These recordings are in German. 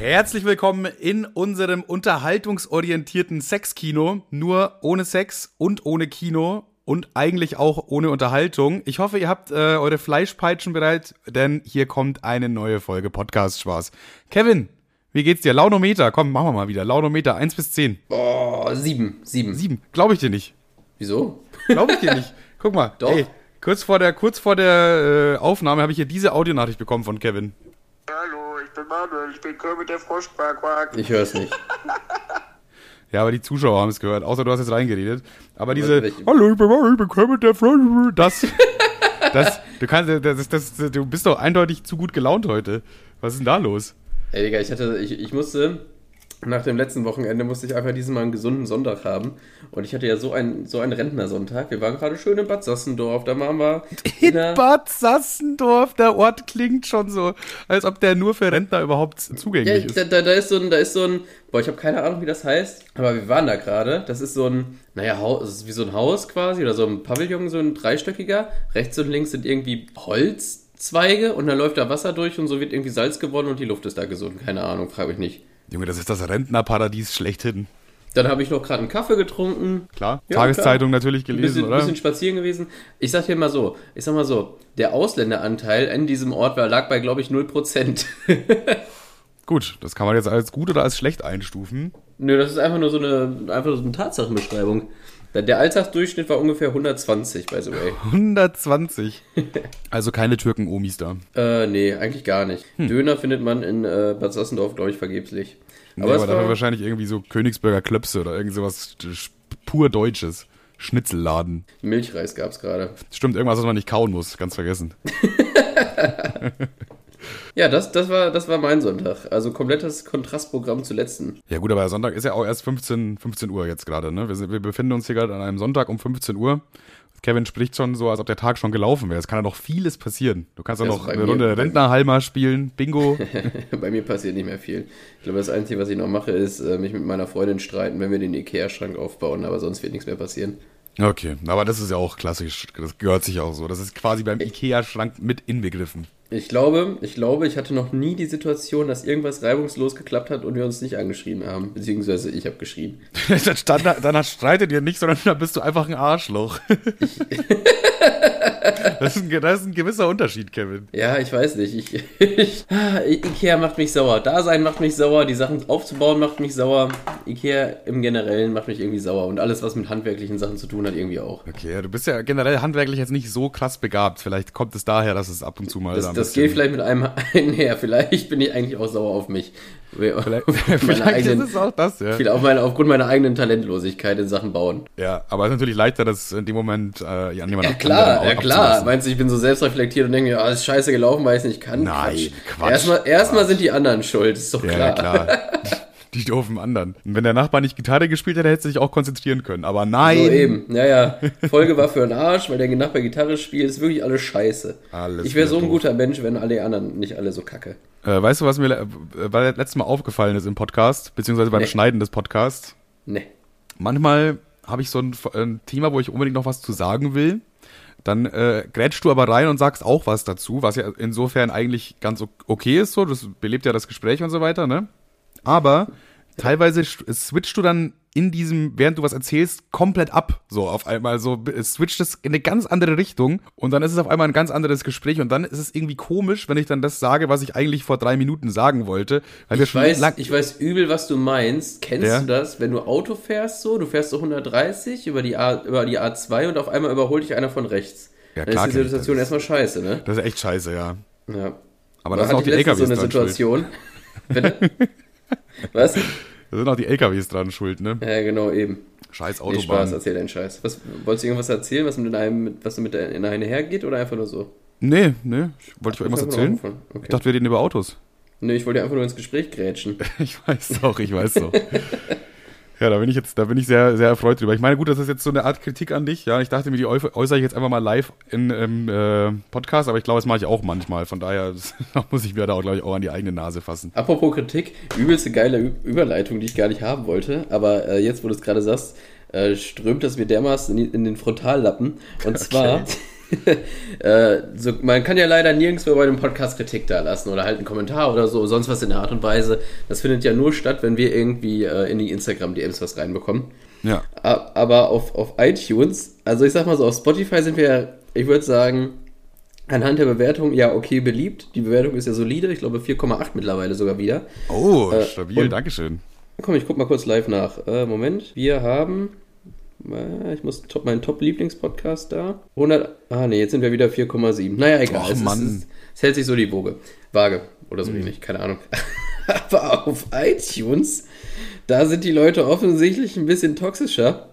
Herzlich willkommen in unserem unterhaltungsorientierten Sexkino. Nur ohne Sex und ohne Kino und eigentlich auch ohne Unterhaltung. Ich hoffe, ihr habt äh, eure Fleischpeitschen bereit, denn hier kommt eine neue Folge Podcast Spaß. Kevin, wie geht's dir? Launometer, komm, machen wir mal wieder. Launometer 1 bis 10. Oh, sieben, sieben. 7. Glaube ich dir nicht. Wieso? Glaube ich dir nicht. Guck mal. Doch. Ey, kurz vor der, kurz vor der äh, Aufnahme habe ich hier diese Audionachricht bekommen von Kevin. Hallo, ich bin Manuel, ich bin Kermit der Frosch, quack, quack. Ich höre es nicht. Ja, aber die Zuschauer haben es gehört, außer du hast jetzt reingeredet. Aber diese, welche- hallo, ich bin, Mario, ich bin Kermit der Frosch, das, das, du kannst, das, das, das, du bist doch eindeutig zu gut gelaunt heute. Was ist denn da los? Ey, Digga, ich hatte, ich, ich musste, nach dem letzten Wochenende musste ich einfach diesen Mal einen gesunden Sonntag haben. Und ich hatte ja so einen, so einen Rentnersonntag. Wir waren gerade schön in Bad Sassendorf, da waren wir In der- Bad Sassendorf, der Ort klingt schon so, als ob der nur für Rentner überhaupt Ja, zugänglich ich, ist. da, da, da ist so ein, da ist so ein, boah, ich habe keine Ahnung, wie das heißt, aber wir waren da gerade. Das ist so ein, naja, Haus, es ist wie so ein Haus quasi oder so ein Pavillon, so ein dreistöckiger. Rechts und links sind irgendwie Holzzweige und dann läuft da Wasser durch und so wird irgendwie Salz gewonnen und die Luft ist da gesund. Keine Ahnung, frage mich nicht. Junge, das ist das Rentnerparadies schlechthin. Dann habe ich noch gerade einen Kaffee getrunken. Klar. Ja, Tageszeitung natürlich Ein gelesen, bisschen, oder? bisschen spazieren gewesen. Ich sag dir mal so, ich sag mal so, der Ausländeranteil in diesem Ort war, lag bei, glaube ich, 0%. Gut, das kann man jetzt als gut oder als schlecht einstufen. Nö, das ist einfach nur so eine, einfach so eine Tatsachenbeschreibung. Der Alltagsdurchschnitt war ungefähr 120, by the way. 120. Also keine Türken-Omis da. Äh, nee, eigentlich gar nicht. Döner findet man in äh, Bad Sassendorf, glaube ich, vergeblich. Nee, Aber aber dafür war, wahrscheinlich irgendwie so Königsberger Klöpse oder irgend sowas pur Deutsches. Schnitzelladen. Milchreis gab's gerade. Stimmt, irgendwas, was man nicht kauen muss. Ganz vergessen. Ja, das, das, war, das war mein Sonntag. Also komplettes Kontrastprogramm zu letzten. Ja gut, aber Sonntag ist ja auch erst 15, 15 Uhr jetzt gerade. Ne? Wir, sind, wir befinden uns hier gerade an einem Sonntag um 15 Uhr. Kevin spricht schon so, als ob der Tag schon gelaufen wäre. Es kann ja noch vieles passieren. Du kannst ja noch eine Runde Rentnerhalmer spielen, Bingo. Bei mir passiert nicht mehr viel. Ich glaube, das Einzige, was ich noch mache, ist äh, mich mit meiner Freundin streiten, wenn wir den Ikea-Schrank aufbauen, aber sonst wird nichts mehr passieren. Okay, aber das ist ja auch klassisch. Das gehört sich auch so. Das ist quasi beim Ikea-Schrank mit inbegriffen. Ich glaube, ich glaube, ich hatte noch nie die Situation, dass irgendwas reibungslos geklappt hat und wir uns nicht angeschrieben haben. Beziehungsweise ich habe geschrieben. dann, dann streitet ihr nicht, sondern dann bist du einfach ein Arschloch. das, ist ein, das ist ein gewisser Unterschied, Kevin. Ja, ich weiß nicht. Ich, ich, Ikea macht mich sauer. Dasein macht mich sauer. Die Sachen aufzubauen macht mich sauer. Ikea im Generellen macht mich irgendwie sauer. Und alles, was mit handwerklichen Sachen zu tun hat, irgendwie auch. Okay, du bist ja generell handwerklich jetzt nicht so krass begabt. Vielleicht kommt es daher, dass es ab und zu mal Das, da das geht vielleicht mit einem einher. Vielleicht bin ich eigentlich auch sauer auf mich. Vielleicht, vielleicht ist es auch das, ja. Auf meine, aufgrund meiner eigenen Talentlosigkeit in Sachen Bauen. Ja, aber es ist natürlich leichter, das in dem Moment äh, an jemand Ja klar, ja klar. Meinst du, ich bin so selbstreflektiert und denke mir, ah, ist scheiße gelaufen, weil ich es nicht kann? Nein, Quatsch. Erstmal, erstmal sind die anderen schuld, ist doch Ja, klar. ja, klar. Die doofen anderen. Und wenn der Nachbar nicht Gitarre gespielt hätte, hätte er sich auch konzentrieren können. Aber nein. So eben, ja, ja. Folge war für einen Arsch, weil der Nachbar Gitarre spielt, ist wirklich alles scheiße. Alles ich wäre so ein wieder guter Mensch, wenn alle anderen nicht alle so kacke. Äh, weißt du, was mir äh, letztes Mal aufgefallen ist im Podcast, beziehungsweise beim Nee. Schneiden des Podcasts? Ne. Manchmal habe ich so ein, ein Thema, wo ich unbedingt noch was zu sagen will. Dann äh, grätschst du aber rein und sagst auch was dazu, was ja insofern eigentlich ganz okay ist, so. Das belebt ja das Gespräch und so weiter, ne? Aber teilweise switchst du dann in diesem, während du was erzählst, komplett ab. So auf einmal, so es switcht es in eine ganz andere Richtung und dann ist es auf einmal ein ganz anderes Gespräch und dann ist es irgendwie komisch, wenn ich dann das sage, was ich eigentlich vor drei Minuten sagen wollte. Ich weiß, ich weiß übel, was du meinst. Kennst Ja. du das, wenn du Auto fährst so, du fährst so 130 über die, A, über die A2 und auf einmal überholt dich einer von rechts. Ja, Dann klar ist die Situation das. erstmal scheiße, ne? das ist echt scheiße, ja. Ja. Aber Da das sind auch die LKWs so eine. Situation. Bitte? Was? Da sind auch die LKWs dran schuld, ne? Ja, genau, eben. Scheiß Nee, Autobahn. Spaß, erzähl deinen Scheiß. Was, wolltest du irgendwas erzählen, was mit einem, was mit der, in einer hergeht oder einfach nur so? nee, nee. Ich- Wollte ich irgendwas erzählen? Okay. Ich dachte, wir reden über Autos. Nee, ich wollte einfach nur ins Gespräch grätschen. Ich weiß doch, ich weiß doch. Ja, da bin ich jetzt, da bin ich sehr, sehr erfreut drüber. Ich meine, gut, das ist jetzt so eine Art Kritik an dich. Ja, ich dachte mir, die äu- äußere ich jetzt einfach mal live in im äh, Podcast, aber ich glaube, das mache ich auch manchmal. Von daher da muss ich mir da auch, glaube ich, auch an die eigene Nase fassen. Apropos Kritik, übelste geile Ü Überleitung, die ich gar nicht haben wollte, aber äh, jetzt, wo du es gerade sagst, äh, strömt das mir dermaßen in, in den Frontallappen. Und zwar, äh, so, man kann ja leider nirgendwo bei dem Podcast Kritik da lassen oder halt einen Kommentar oder so, sonst was in der Art und Weise. Das findet ja nur statt, wenn wir irgendwie äh, in die Instagram-DMs was reinbekommen. Ja. Aber auf, auf iTunes, also ich sag mal so, auf Spotify sind wir, ich würde sagen, anhand der Bewertung ja okay beliebt. Die Bewertung ist ja solide, ich glaube 4,8 mittlerweile sogar wieder. Oh, Äh, stabil, und- Dankeschön. Komm, ich guck mal kurz live nach. Äh, Moment, wir haben. Ich muss top, meinen Top-Lieblingspodcast da. 100. Ah, nee, jetzt sind wir wieder 4,7. Naja, egal. Och, es, ist- Mann. es, es hält sich so die Woge. Waage. Oder so ähnlich, keine Ahnung. Aber auf iTunes, da sind die Leute offensichtlich ein bisschen toxischer.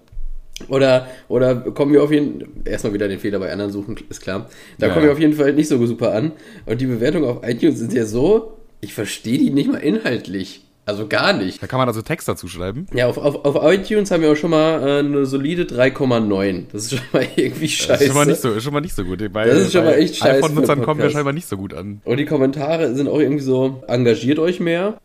Oder, oder kommen wir auf jeden erstmal wieder den Fehler bei anderen suchen, ist klar. Da Ja, kommen wir auf jeden Fall nicht so super an. Und die Bewertungen auf iTunes sind ja so, ich verstehe die nicht mal inhaltlich. Also gar nicht. Da kann man also Text dazu schreiben. Ja, auf, auf, auf iTunes haben wir auch schon mal äh, eine solide 3,9. Das ist schon mal irgendwie scheiße. Das ist schon mal nicht so, ist schon mal nicht so gut. Bei, Das ist schon mal echt scheiße für iPhone-Nutzern kommen wir scheinbar nicht so gut an. Und die Kommentare sind auch irgendwie so, engagiert euch mehr.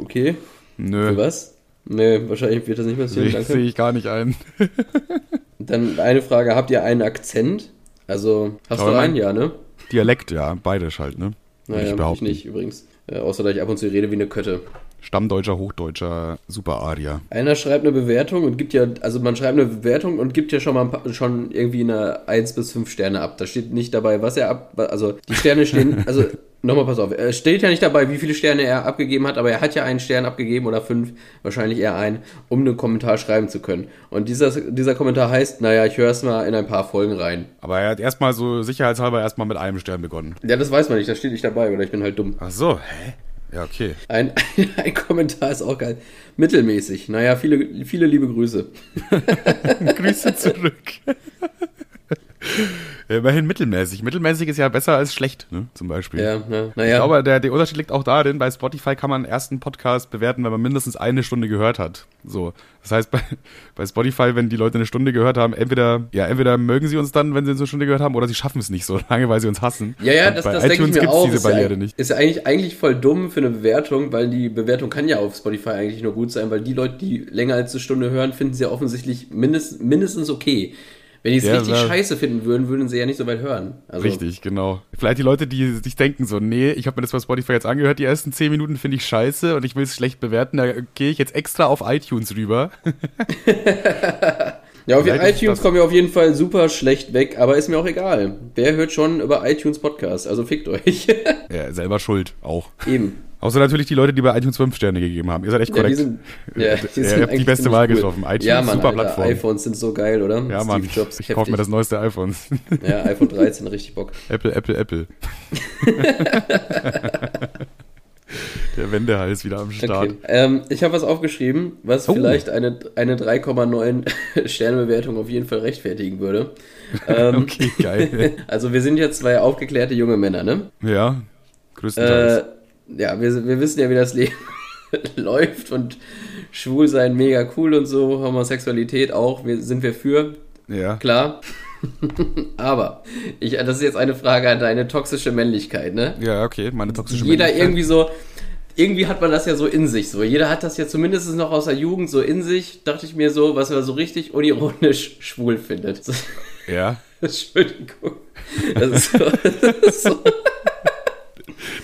Okay, für Nö, was? Nee, wahrscheinlich wird das nicht passieren, sehe danke. seh ich gar nicht ein. Dann eine Frage, habt ihr einen Akzent? Also, hast Aber du einen? Ja, ne? Dialekt, ja, beides halt, ne? Naja, ich, behaupten. nicht übrigens. Äh, außer, dass ich ab und zu rede wie eine Kötte. Stammdeutscher, Hochdeutscher, Super Arier. Einer schreibt eine Bewertung und gibt ja, also man schreibt eine Bewertung und gibt ja schon mal paar, schon irgendwie eine 1 bis 5 Sterne ab. Da steht nicht dabei, was er ab, also die Sterne stehen, also nochmal pass auf, es steht ja nicht dabei, wie viele Sterne er abgegeben hat, aber er hat ja einen Stern abgegeben oder fünf, wahrscheinlich eher einen, um einen Kommentar schreiben zu können. Und dieser, dieser Kommentar heißt, naja, ich höre es mal in ein paar Folgen rein. Aber er hat erstmal so sicherheitshalber erstmal mit einem Stern begonnen. Ja, das weiß man nicht, das steht nicht dabei oder ich bin halt dumm. Ach so, hä? Ja, okay. Ein, ein Kommentar ist auch geil. Mittelmäßig. Naja, viele, viele liebe Grüße. Grüße zurück. Ja, Immerhin mittelmäßig. Mittelmäßig ist ja besser als schlecht, ne? Zum Beispiel. Ja, Ich naja. glaube, der, der Unterschied liegt auch darin, bei Spotify kann man einen ersten Podcast bewerten, wenn man mindestens eine Stunde gehört hat. So. Das heißt, bei, bei Spotify, wenn die Leute eine Stunde gehört haben, entweder, ja, entweder mögen sie uns dann, wenn sie uns eine Stunde gehört haben, oder sie schaffen es nicht so lange, weil sie uns hassen. Ja, ja, Und das, bei das denke ich iTunes mir auch. diese ist ja, Barriere nicht. ist ja eigentlich, eigentlich voll dumm für eine Bewertung, weil die Bewertung kann ja auf Spotify eigentlich nur gut sein, weil die Leute, die länger als eine Stunde hören, finden sie ja offensichtlich mindest, mindestens okay. Wenn die es Ja, richtig ja. scheiße finden würden, würden sie ja nicht so weit hören. Also, Richtig, genau. Vielleicht die Leute, die sich denken so, nee, ich habe mir das bei Spotify jetzt angehört, die ersten 10 Minuten finde ich scheiße und ich will es schlecht bewerten, da gehe ich jetzt extra auf iTunes rüber. Ja, auf Vielleicht iTunes kommen wir auf jeden Fall super schlecht weg, aber ist mir auch egal. Wer hört schon über iTunes Podcast? Also fickt euch. ja, selber schuld, auch. Eben. Außer natürlich die Leute, die bei iTunes 5 Sterne gegeben haben. Ihr seid echt Ja, die korrekt. sind, ja, Ihr die habt sind die eigentlich beste Wahl cool. getroffen. iTunes, ja, Mann, super Alter, Plattform. iPhones sind so geil, oder? ja, Steve Mann, Jobs, ich kaufe mir das neueste iPhone. Ja, iPhone 13, richtig Bock. Apple, Apple, Apple. Der Wendehals wieder am Start. Okay. Ähm, ich habe was aufgeschrieben, was Oh. vielleicht eine, eine 3,9 Sternebewertung auf jeden Fall rechtfertigen würde. Ähm, Okay, geil. Also wir sind jetzt zwei aufgeklärte junge Männer, ne? ja, größtenteils. Äh, ja, wir, wir wissen ja, wie das Leben läuft und schwul sein mega cool und so, Homosexualität auch, wir, sind wir für, ja. klar. Aber ich, das ist jetzt eine Frage an deine toxische Männlichkeit, ne? Ja, okay, meine toxische jeder Männlichkeit. irgendwie so, irgendwie hat man das ja so in sich, so. Jeder hat das ja zumindest noch aus der Jugend so in sich, dachte ich mir so, was er so richtig unironisch schwul findet. Ja. Entschuldigung. Das ist so, das ist so.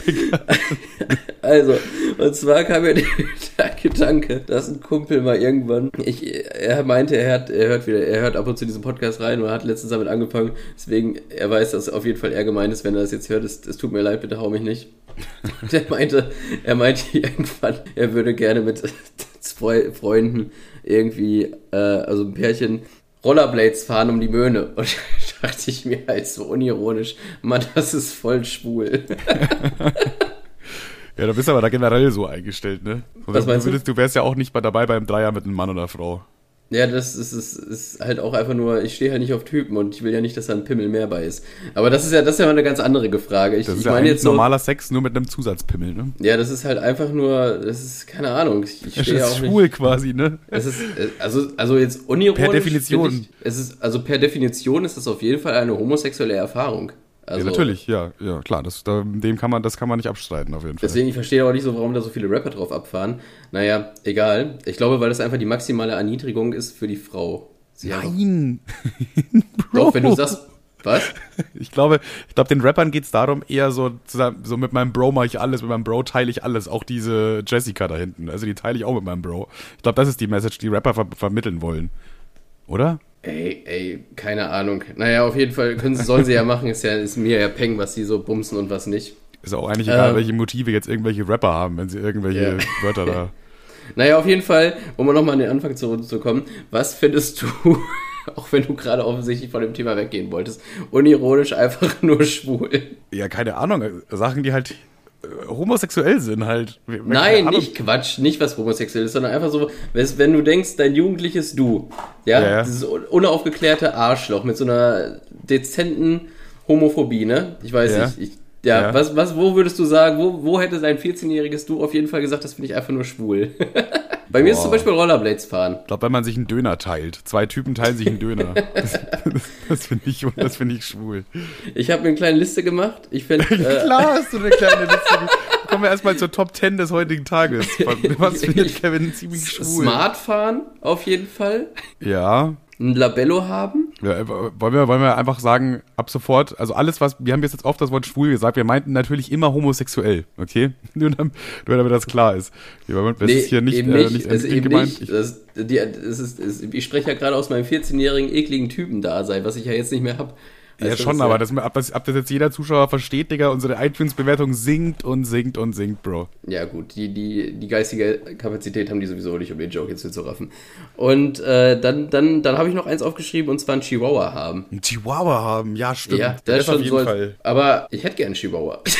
Also, und zwar kam mir der Gedanke, dass ein Kumpel mal irgendwann, ich, er meinte, er hat, er hört wieder, er hört ab und zu diesen Podcast rein und hat letztens damit angefangen, deswegen, er weiß, dass auf jeden Fall er gemeint ist, wenn er das jetzt hört, es, es tut mir leid, bitte hau mich nicht. Der meinte, er meinte irgendwann, er würde gerne mit zwei Freunden irgendwie, äh, also ein Pärchen, Rollerblades fahren um die Möhne. Und da dachte ich mir halt so unironisch, Mann, das ist voll schwul. Ja, du bist aber da generell so eingestellt, ne? Was meinst du? würdest, du wärst ja auch nicht bei dabei beim Dreier mit einem Mann oder Frau. Ja, das ist, ist, ist halt auch einfach nur, ich stehe halt nicht auf Typen und ich will ja nicht, dass da ein Pimmel mehr bei ist. Aber das ist ja, das ist ja mal eine ganz andere Frage. Ich, Das ist ich ja meine jetzt so, normaler Sex, nur mit einem Zusatzpimmel, ne? ja, das ist halt einfach nur, das ist, keine Ahnung, ich, ich Das stehe ja ist auch schwul nicht. quasi, ne? Es ist, äh, also, also jetzt unironisch. Per Definition. Ich, es ist, also per Definition ist das auf jeden Fall eine homosexuelle Erfahrung. Also, ja, natürlich, ja, ja, klar, das, da, dem kann man, das kann man nicht abstreiten, auf jeden Fall. Deswegen, ich verstehe auch nicht so, warum da so viele Rapper drauf abfahren. Naja, egal. Ich glaube, weil das einfach die maximale Erniedrigung ist für die Frau. Sie Nein! Doch, wenn du sagst, Was? Ich glaube, ich glaube, den Rappern geht's darum, eher so, so mit meinem Bro mache ich alles, mit meinem Bro teile ich alles, auch diese Jessica da hinten. Also die teile ich auch mit meinem Bro. Ich glaube, das ist die Message, die Rapper ver vermitteln wollen. Oder? Ey, ey, keine Ahnung. Naja, auf jeden Fall können sie, sollen sie ja machen, ist ja, ist mir ja Peng, was sie so bumsen und was nicht. Ist auch eigentlich egal, Ähm. welche Motive jetzt irgendwelche Rapper haben, wenn sie irgendwelche Ja. Wörter da. Naja, auf jeden Fall, um mal nochmal an den Anfang zurückzukommen, was findest du, auch wenn du gerade offensichtlich von dem Thema weggehen wolltest, unironisch einfach nur schwul? Ja, keine Ahnung. Sachen, die halt homosexuell sind, halt. Keine Nein, nicht Quatsch, nicht was homosexuell ist, sondern einfach so, wenn du denkst, dein jugendliches Du, ja, Ja, ja. dieses un- unaufgeklärte Arschloch mit so einer dezenten Homophobie, ne? Ich weiß Ja. nicht, ich, ja, Ja. Was, was, wo würdest du sagen, wo, wo hätte dein 14-jähriges Du auf jeden Fall gesagt, das finde ich einfach nur schwul? Bei mir ist Boah. zum Beispiel Rollerblades fahren. Ich glaube, wenn man sich einen Döner teilt. Zwei Typen teilen sich einen Döner. Das, das, das finde ich, das find ich schwul. Ich habe mir eine kleine Liste gemacht. Ich finde, äh, Klar hast du eine kleine Liste. Kommen wir erstmal zur Top 10 des heutigen Tages. Was findet Kevin ziemlich schwul? Smart fahren auf jeden Fall. Ja. Ein Labello haben. Ja. äh, Wollen wir, wollen wir einfach sagen, ab sofort, also alles, was, wir haben jetzt oft das Wort schwul gesagt, wir meinten natürlich immer homosexuell, okay? Nur damit, nur damit das klar ist. Wir, das ist hier nicht, eben äh, nicht. ist äh, eben gemeint. nicht. Das, die, es ist, es, ich spreche ja gerade aus meinem 14-jährigen ekligen Typen-Dasein, was ich ja jetzt nicht mehr habe. Ja, schon, aber das, ab, das, ab das jetzt jeder Zuschauer versteht, Digga, unsere iTunes-Bewertung sinkt und sinkt und sinkt, Bro. Ja, gut, die, die, die geistige Kapazität haben die sowieso nicht, um den Joke jetzt zu raffen. Und äh, dann, dann, dann habe ich noch eins aufgeschrieben, und zwar ein Chihuahua haben. Ein Chihuahua haben, ja, stimmt. Ja, das ist schon auf jeden so. Fall. Aber ich hätte gern einen Chihuahua.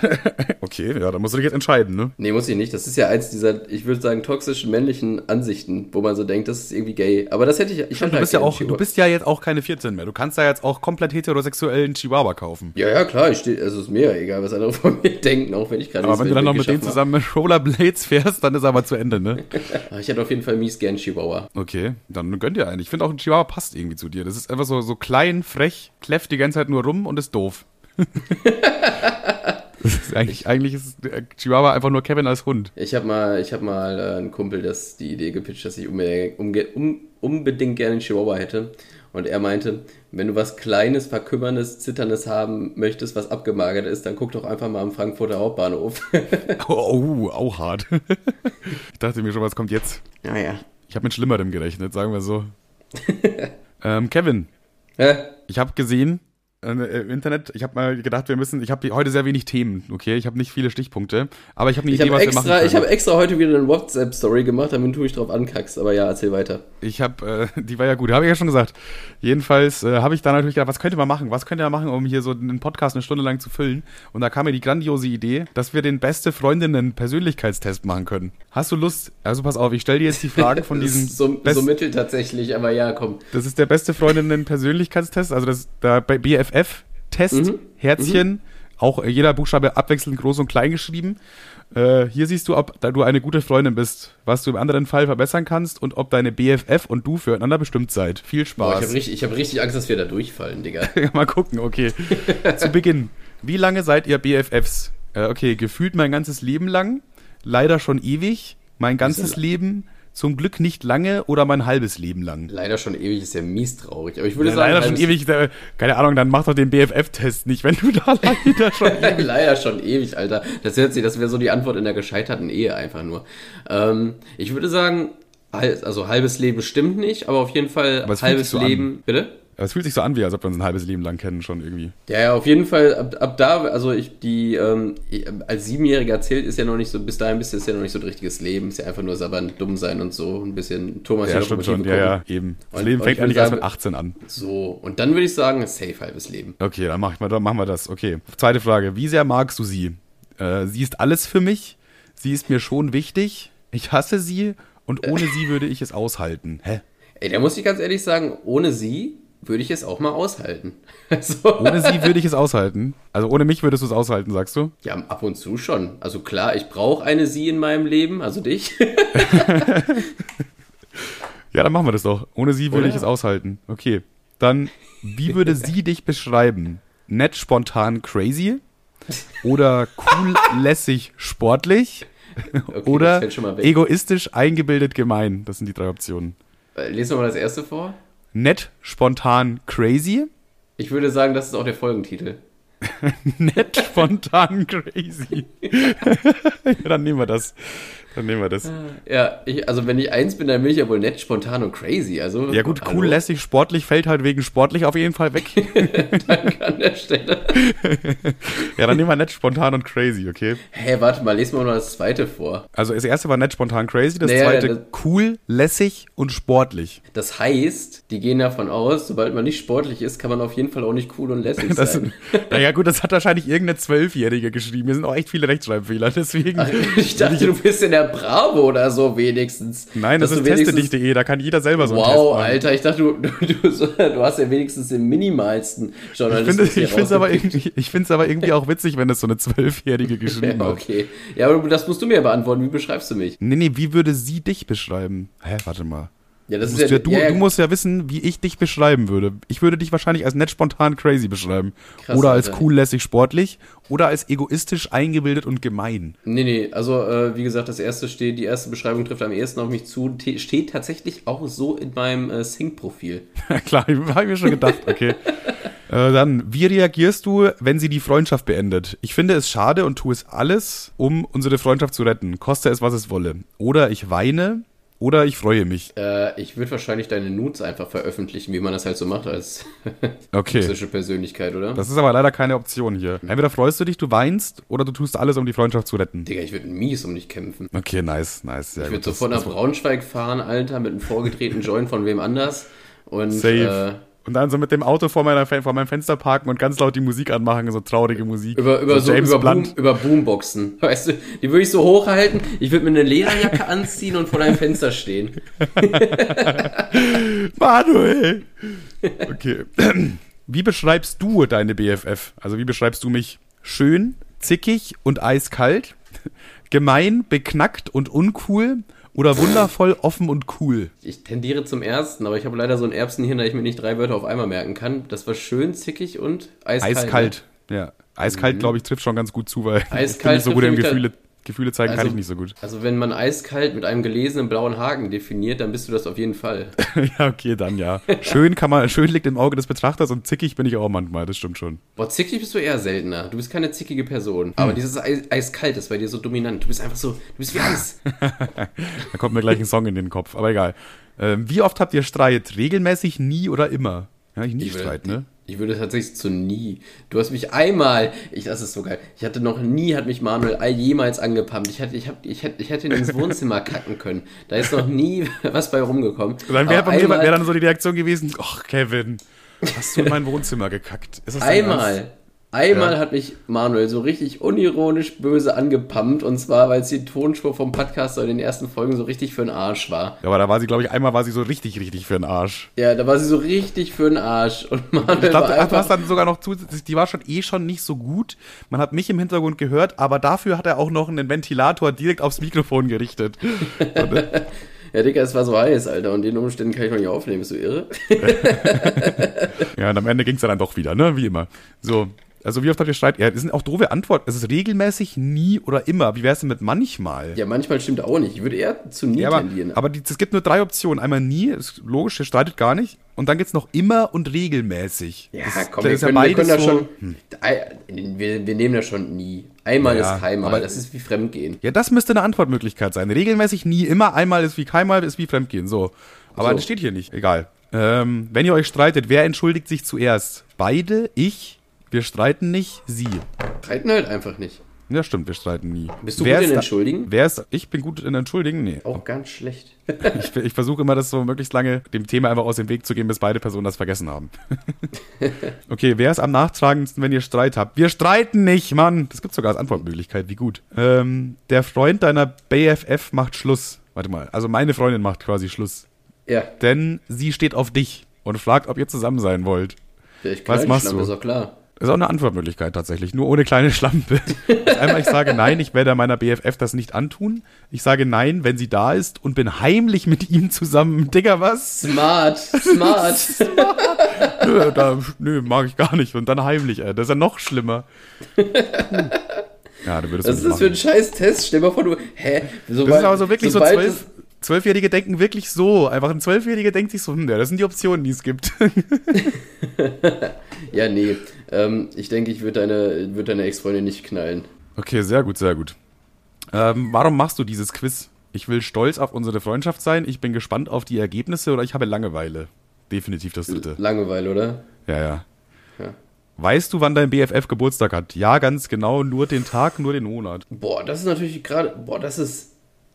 Okay, ja, da musst du dich jetzt entscheiden, ne? nee, muss ich nicht. Das ist ja eins dieser, ich würde sagen, toxischen männlichen Ansichten, wo man so denkt, das ist irgendwie gay. Aber das hätte ich. ich hätte Du bist ja auch, du bist ja jetzt auch keine 14 mehr. Du kannst da jetzt auch komplett heterosexuellen Chihuahua kaufen. Ja, ja, klar, ich steh, also ist mir ja egal, was andere von mir denken, auch wenn ich gerade Aber wenn du dann noch mit denen zusammen mit Rollerblades fährst, dann ist aber zu Ende, ne? Ich hätte auf jeden Fall mies gern Chihuahua. Okay, dann gönnt dir einen. Ich finde auch ein Chihuahua passt irgendwie zu dir. Das ist einfach so, so klein, frech, kläfft die ganze Zeit nur rum und ist doof. ist eigentlich, eigentlich ist der Chihuahua einfach nur Kevin als Hund. Ich habe mal, ich hab mal äh, einen Kumpel das die Idee gepitcht, dass ich unbedingt, um, unbedingt gerne einen Chihuahua hätte. Und er meinte, wenn du was Kleines, Verkümmerndes, Zitterndes haben möchtest, was abgemagert ist, dann guck doch einfach mal am Frankfurter Hauptbahnhof. Oh, oh auch hart. ich dachte mir schon, was kommt jetzt? naja. Ich habe mit Schlimmerem gerechnet, sagen wir so. ähm, Kevin, Hä? ich habe gesehen äh, im Internet, ich habe mal gedacht, wir müssen, ich habe heute sehr wenig Themen, okay? Ich habe nicht viele Stichpunkte, aber ich habe eine Ich Idee, habe was wir machen extra, können. ich hab extra heute wieder eine WhatsApp-Story gemacht, damit du mich drauf ankackst. Aber ja, erzähl weiter. Ich habe, äh, die war ja gut, habe ich ja schon gesagt. Jedenfalls äh, habe ich da natürlich gedacht, was könnte man machen? Was könnte man machen, um hier so einen Podcast eine Stunde lang zu füllen? Und da kam mir die grandiose Idee, dass wir den beste Freundinnen Persönlichkeitstest machen können. Hast du Lust? Also pass auf, ich stelle dir jetzt die Fragen von ist so, so mittel tatsächlich, aber ja, komm. das ist der beste Freundinnen Persönlichkeitstest, also das da bei BFF Test Mhm. Herzchen, auch äh, jeder Buchstabe abwechselnd groß und klein geschrieben. Äh, hier siehst du, ob da du eine gute Freundin bist, was du im anderen Fall verbessern kannst und ob deine BFF und du füreinander bestimmt seid. Viel Boah, ich Spaß. habe richtig, ich hab richtig Angst, dass wir da durchfallen, Digga. Mal gucken, okay. Zu Beginn. Wie lange seid ihr BFFs? Äh, okay, gefühlt mein ganzes Leben lang, leider schon ewig, mein ganzes Leben, zum Glück nicht lange oder mein halbes Leben lang. Leider schon ewig ist ja mies traurig. Aber ich würde Ja, sagen, leider schon ewig, äh, keine Ahnung, dann mach doch den BFF-Test nicht, wenn du da leider schon ewig. Leider schon ewig, Alter. Das hört sich, das wäre so die Antwort in der gescheiterten Ehe einfach nur. Ähm, ich würde sagen, also halbes Leben stimmt nicht, aber auf jeden Fall halbes so an. Leben. Bitte? Aber es fühlt sich so an, wie als ob wir uns ein halbes Leben lang kennen schon irgendwie. Ja, ja, auf jeden Fall, ab, ab da, also ich, die, ähm, als Siebenjähriger zählt, ist ja noch nicht so, bis dahin bist du ja noch nicht so ein richtiges Leben, ist ja einfach nur sabbern, dumm sein und so, ein bisschen Thomas Ja, stimmt schon, ja, ja, eben. Das Und- Leben fängt ich eigentlich erst mit sagen- 18 an. So, und dann würde ich sagen, safe halbes Leben. Okay, dann, mach ich mal, dann machen wir das. Okay. Zweite Frage. Wie sehr magst du sie? Äh, sie ist alles für mich. Sie ist mir schon wichtig. Ich hasse sie und ohne sie würde ich es aushalten. Hä? Ey, da muss ich ganz ehrlich sagen, ohne sie würde ich es auch mal aushalten. Also, Ohne sie würde ich es aushalten. Also ohne mich würdest du es aushalten, sagst du? ja, ab und zu schon. Also klar, ich brauche eine sie in meinem Leben, also dich. Ja, dann machen wir das doch. Ohne sie würde Oder? ich es aushalten. Okay. Dann, wie würde sie dich beschreiben? Nett, spontan, crazy? Oder cool, lässig, sportlich? Okay, Oder egoistisch, eingebildet, gemein? Das sind die drei Optionen. Äh, Lesen wir mal das erste vor. Nett, spontan, crazy? Ich würde sagen, das ist auch der Folgentitel. Nett, spontan, crazy. ja, dann nehmen wir das. Dann nehmen wir das. Ja, ich, also wenn ich eins bin, dann bin ich ja wohl nett, spontan und crazy. Also, Ja gut, cool, hallo? lässig, sportlich, fällt halt wegen sportlich auf jeden Fall weg. Danke an der Stelle. ja, dann nehmen wir nett, spontan und crazy, okay? Hä, warte mal, lesen wir noch das zweite vor. Also das erste war nett, spontan, crazy, das Naja, zweite das- cool, lässig und sportlich. Das heißt, die gehen davon aus, sobald man nicht sportlich ist, kann man auf jeden Fall auch nicht cool und lässig Das, sein. naja gut, das hat wahrscheinlich irgendeine Zwölfjährige geschrieben. Hier sind auch echt viele Rechtschreibfehler, deswegen... Ich dachte, du bist in der Bravo oder so wenigstens. Nein, das ist teste.de, da kann jeder selber so einen Test Wow, machen. Alter, ich dachte, du, du, du, hast ja wenigstens den minimalsten Ich Journalismus finde ich find's aber, rausgepickt. irgendwie- ich aber irgendwie auch witzig, wenn das so eine Zwölfjährige geschrieben hat. okay. Ja, aber das musst du mir beantworten. Wie beschreibst du mich? Nee, nee, wie würde sie dich beschreiben? Hä, warte mal. Ja, das Du ist musst, ja, ja, du, ja, ja, du musst ja wissen, wie ich dich beschreiben würde. Ich würde dich wahrscheinlich als nett, spontan, crazy beschreiben. Krass, oder als cool, lässig, sportlich. Oder als egoistisch, eingebildet und gemein. Nee, nee, also äh, wie gesagt, das erste steht, die erste Beschreibung trifft am ehesten auf mich zu, te- steht tatsächlich auch so in meinem äh, Sync-Profil. Ja, klar, habe ich mir schon gedacht, okay. äh, dann, wie reagierst du, wenn sie die Freundschaft beendet? Ich finde es schade und tue es alles, um unsere Freundschaft zu retten. Koste es, was es wolle. Oder ich weine, oder ich freue mich. Äh, ich würde wahrscheinlich deine Nudes einfach veröffentlichen, wie man das halt so macht als Okay. toxische Persönlichkeit, oder? Das ist aber leider keine Option hier. Entweder freust du dich, du weinst, oder du tust alles, um die Freundschaft zu retten. Digga, ich würde mies um dich kämpfen. Okay, nice, nice. Sehr Ich würde sofort nach Braunschweig fahren, Alter, mit einem vorgedrehten Joint von wem anders. Und Safe. Äh, Und dann so mit dem Auto vor, meiner, vor meinem Fenster parken und ganz laut die Musik anmachen, so traurige Musik. über, über, so, James über, Boom, Blunt. über Boomboxen. Weißt du, die würde ich so hochhalten, ich würde mir eine Lederjacke anziehen und vor deinem Fenster stehen. Manuel! Okay. Wie beschreibst du deine BFF? Also wie beschreibst du mich? Schön, zickig und eiskalt? Gemein, beknackt und uncool? Oder wundervoll, offen und cool? Ich tendiere zum ersten, aber ich habe leider so ein Erbsenhirn, da ich mir nicht drei Wörter auf einmal merken kann. Das war schön, zickig und eiskalt. Eiskalt. Ja. Eiskalt, glaube ich, trifft schon ganz gut zu, weil ich bin Mhm. Eiskalt nicht so gut im Gefühle, Gefühle zeigen, kann Also- ich nicht so gut. Also wenn man eiskalt mit einem gelesenen blauen Haken definiert, dann bist du das auf jeden Fall. ja, okay, dann ja. Schön kann man, schön liegt im Auge des Betrachters und zickig bin ich auch manchmal, das stimmt schon. Boah, zickig bist du eher seltener. Du bist keine zickige Person. Hm. Aber dieses Eis eiskalt ist bei dir so dominant. Du bist einfach so, du bist wie Eis. Da kommt mir gleich ein Song in den Kopf, aber egal. Ähm, wie oft habt ihr Streit? Regelmäßig, nie oder immer? Ja, ich nie will- Streit, ne? Ich würde tatsächlich zu nie. Du hast mich einmal, ich, das ist so geil. Ich hatte noch nie, hat mich Manuel all jemals angepumpt. Ich hätte, ich hab, ich hätte, ich hätte ins Wohnzimmer kacken können. Da ist noch nie was bei rumgekommen. Dann wäre wär dann so die Reaktion gewesen, ach Kevin, hast du in mein Wohnzimmer gekackt? Einmal. Einmal Ja. hat mich Manuel so richtig unironisch böse angepumpt und zwar, weil es die Tonspur vom Podcast in den ersten Folgen so richtig für den Arsch war. Ja, aber da war sie, glaube ich, einmal war sie so richtig, richtig für den Arsch. Ja, da war sie so richtig für den Arsch und Manuel Ich glaube, war du hast einfach... dann sogar noch zusätzlich, die war schon eh schon nicht so gut. Man hat mich im Hintergrund gehört, aber dafür hat er auch noch einen Ventilator direkt aufs Mikrofon gerichtet. Ja, Digga, es war so heiß, Alter, und den Umständen kann ich noch nicht aufnehmen, bist du irre? Ja, und am Ende ging es dann doch wieder, ne? Wie immer. So. Also wie oft habt ihr Streit? Ja, das sind auch doofe Antworten. Es ist regelmäßig, nie oder immer. Wie wär's denn mit manchmal? Ja, manchmal stimmt auch nicht. Ich würde eher zu nie Ja, aber, tendieren. aber es gibt nur drei Optionen. Einmal nie, ist logisch, ihr streitet gar nicht. Und dann gibt's noch immer und regelmäßig. ja, das, komm, das wir ist ja können, wir können da so, schon... Ei- Wir, wir nehmen das schon nie. Einmal Ja, ist keinmal, aber- das ist wie Fremdgehen. Ja, das müsste eine Antwortmöglichkeit sein. Regelmäßig, nie, immer. Einmal ist wie keinmal, ist wie Fremdgehen. So. Aber So. das steht hier nicht. Egal. Ähm, wenn ihr euch streitet, wer entschuldigt sich zuerst? Beide? Ich? Wir streiten nicht? Sie? Streiten halt einfach nicht. Ja, stimmt, wir streiten nie. Bist du wer gut in da- Entschuldigen? Wer ist, ich bin gut in Entschuldigen? Nee. Auch ganz schlecht. Ich, ich versuche immer, das so möglichst lange dem Thema einfach aus dem Weg zu gehen, bis beide Personen das vergessen haben. okay, wer ist am nachtragendsten, wenn ihr Streit habt? Wir streiten nicht, Mann. Das gibt sogar als Antwortmöglichkeit, wie gut. Ähm, der Freund deiner BFF macht Schluss. Warte mal, also meine Freundin macht quasi Schluss. Ja, Denn sie steht auf dich und fragt, ob ihr zusammen sein wollt. ja ich Was knall machst du? Ist doch klar. Das ist auch eine Antwortmöglichkeit tatsächlich, nur ohne kleine Schlampe. Einmal, ich sage nein, ich werde meiner BFF das nicht antun. Ich sage nein, wenn sie da ist und bin heimlich mit ihm zusammen. Digga, was? Smart, smart. Nö, da, nö, mag ich gar nicht. Und dann heimlich, ey. Das ist ja noch schlimmer. Ja, du würdest Was ist das für ein scheiß Test? Stell mal vor, du. Hä? Sobald, Das ist aber so wirklich so zwölf. Zwölfjährige denken wirklich so. Einfach ein Zwölfjähriger denkt sich so, hm, ja, das sind die Optionen, die es gibt. Ja, nee. Ähm, ich denke, ich würde deine, würd deine Ex-Freundin nicht knallen. Okay, sehr gut, sehr gut. Ähm, warum machst du dieses Quiz? Ich will stolz auf unsere Freundschaft sein, ich bin gespannt auf die Ergebnisse oder ich habe Langeweile. Definitiv das dritte. Langeweile, oder? Ja, ja. Ja. Weißt du, wann dein BFF Geburtstag hat? Ja, ganz genau, nur den Tag, nur den Monat. Boah, das ist natürlich gerade. Boah, das ist.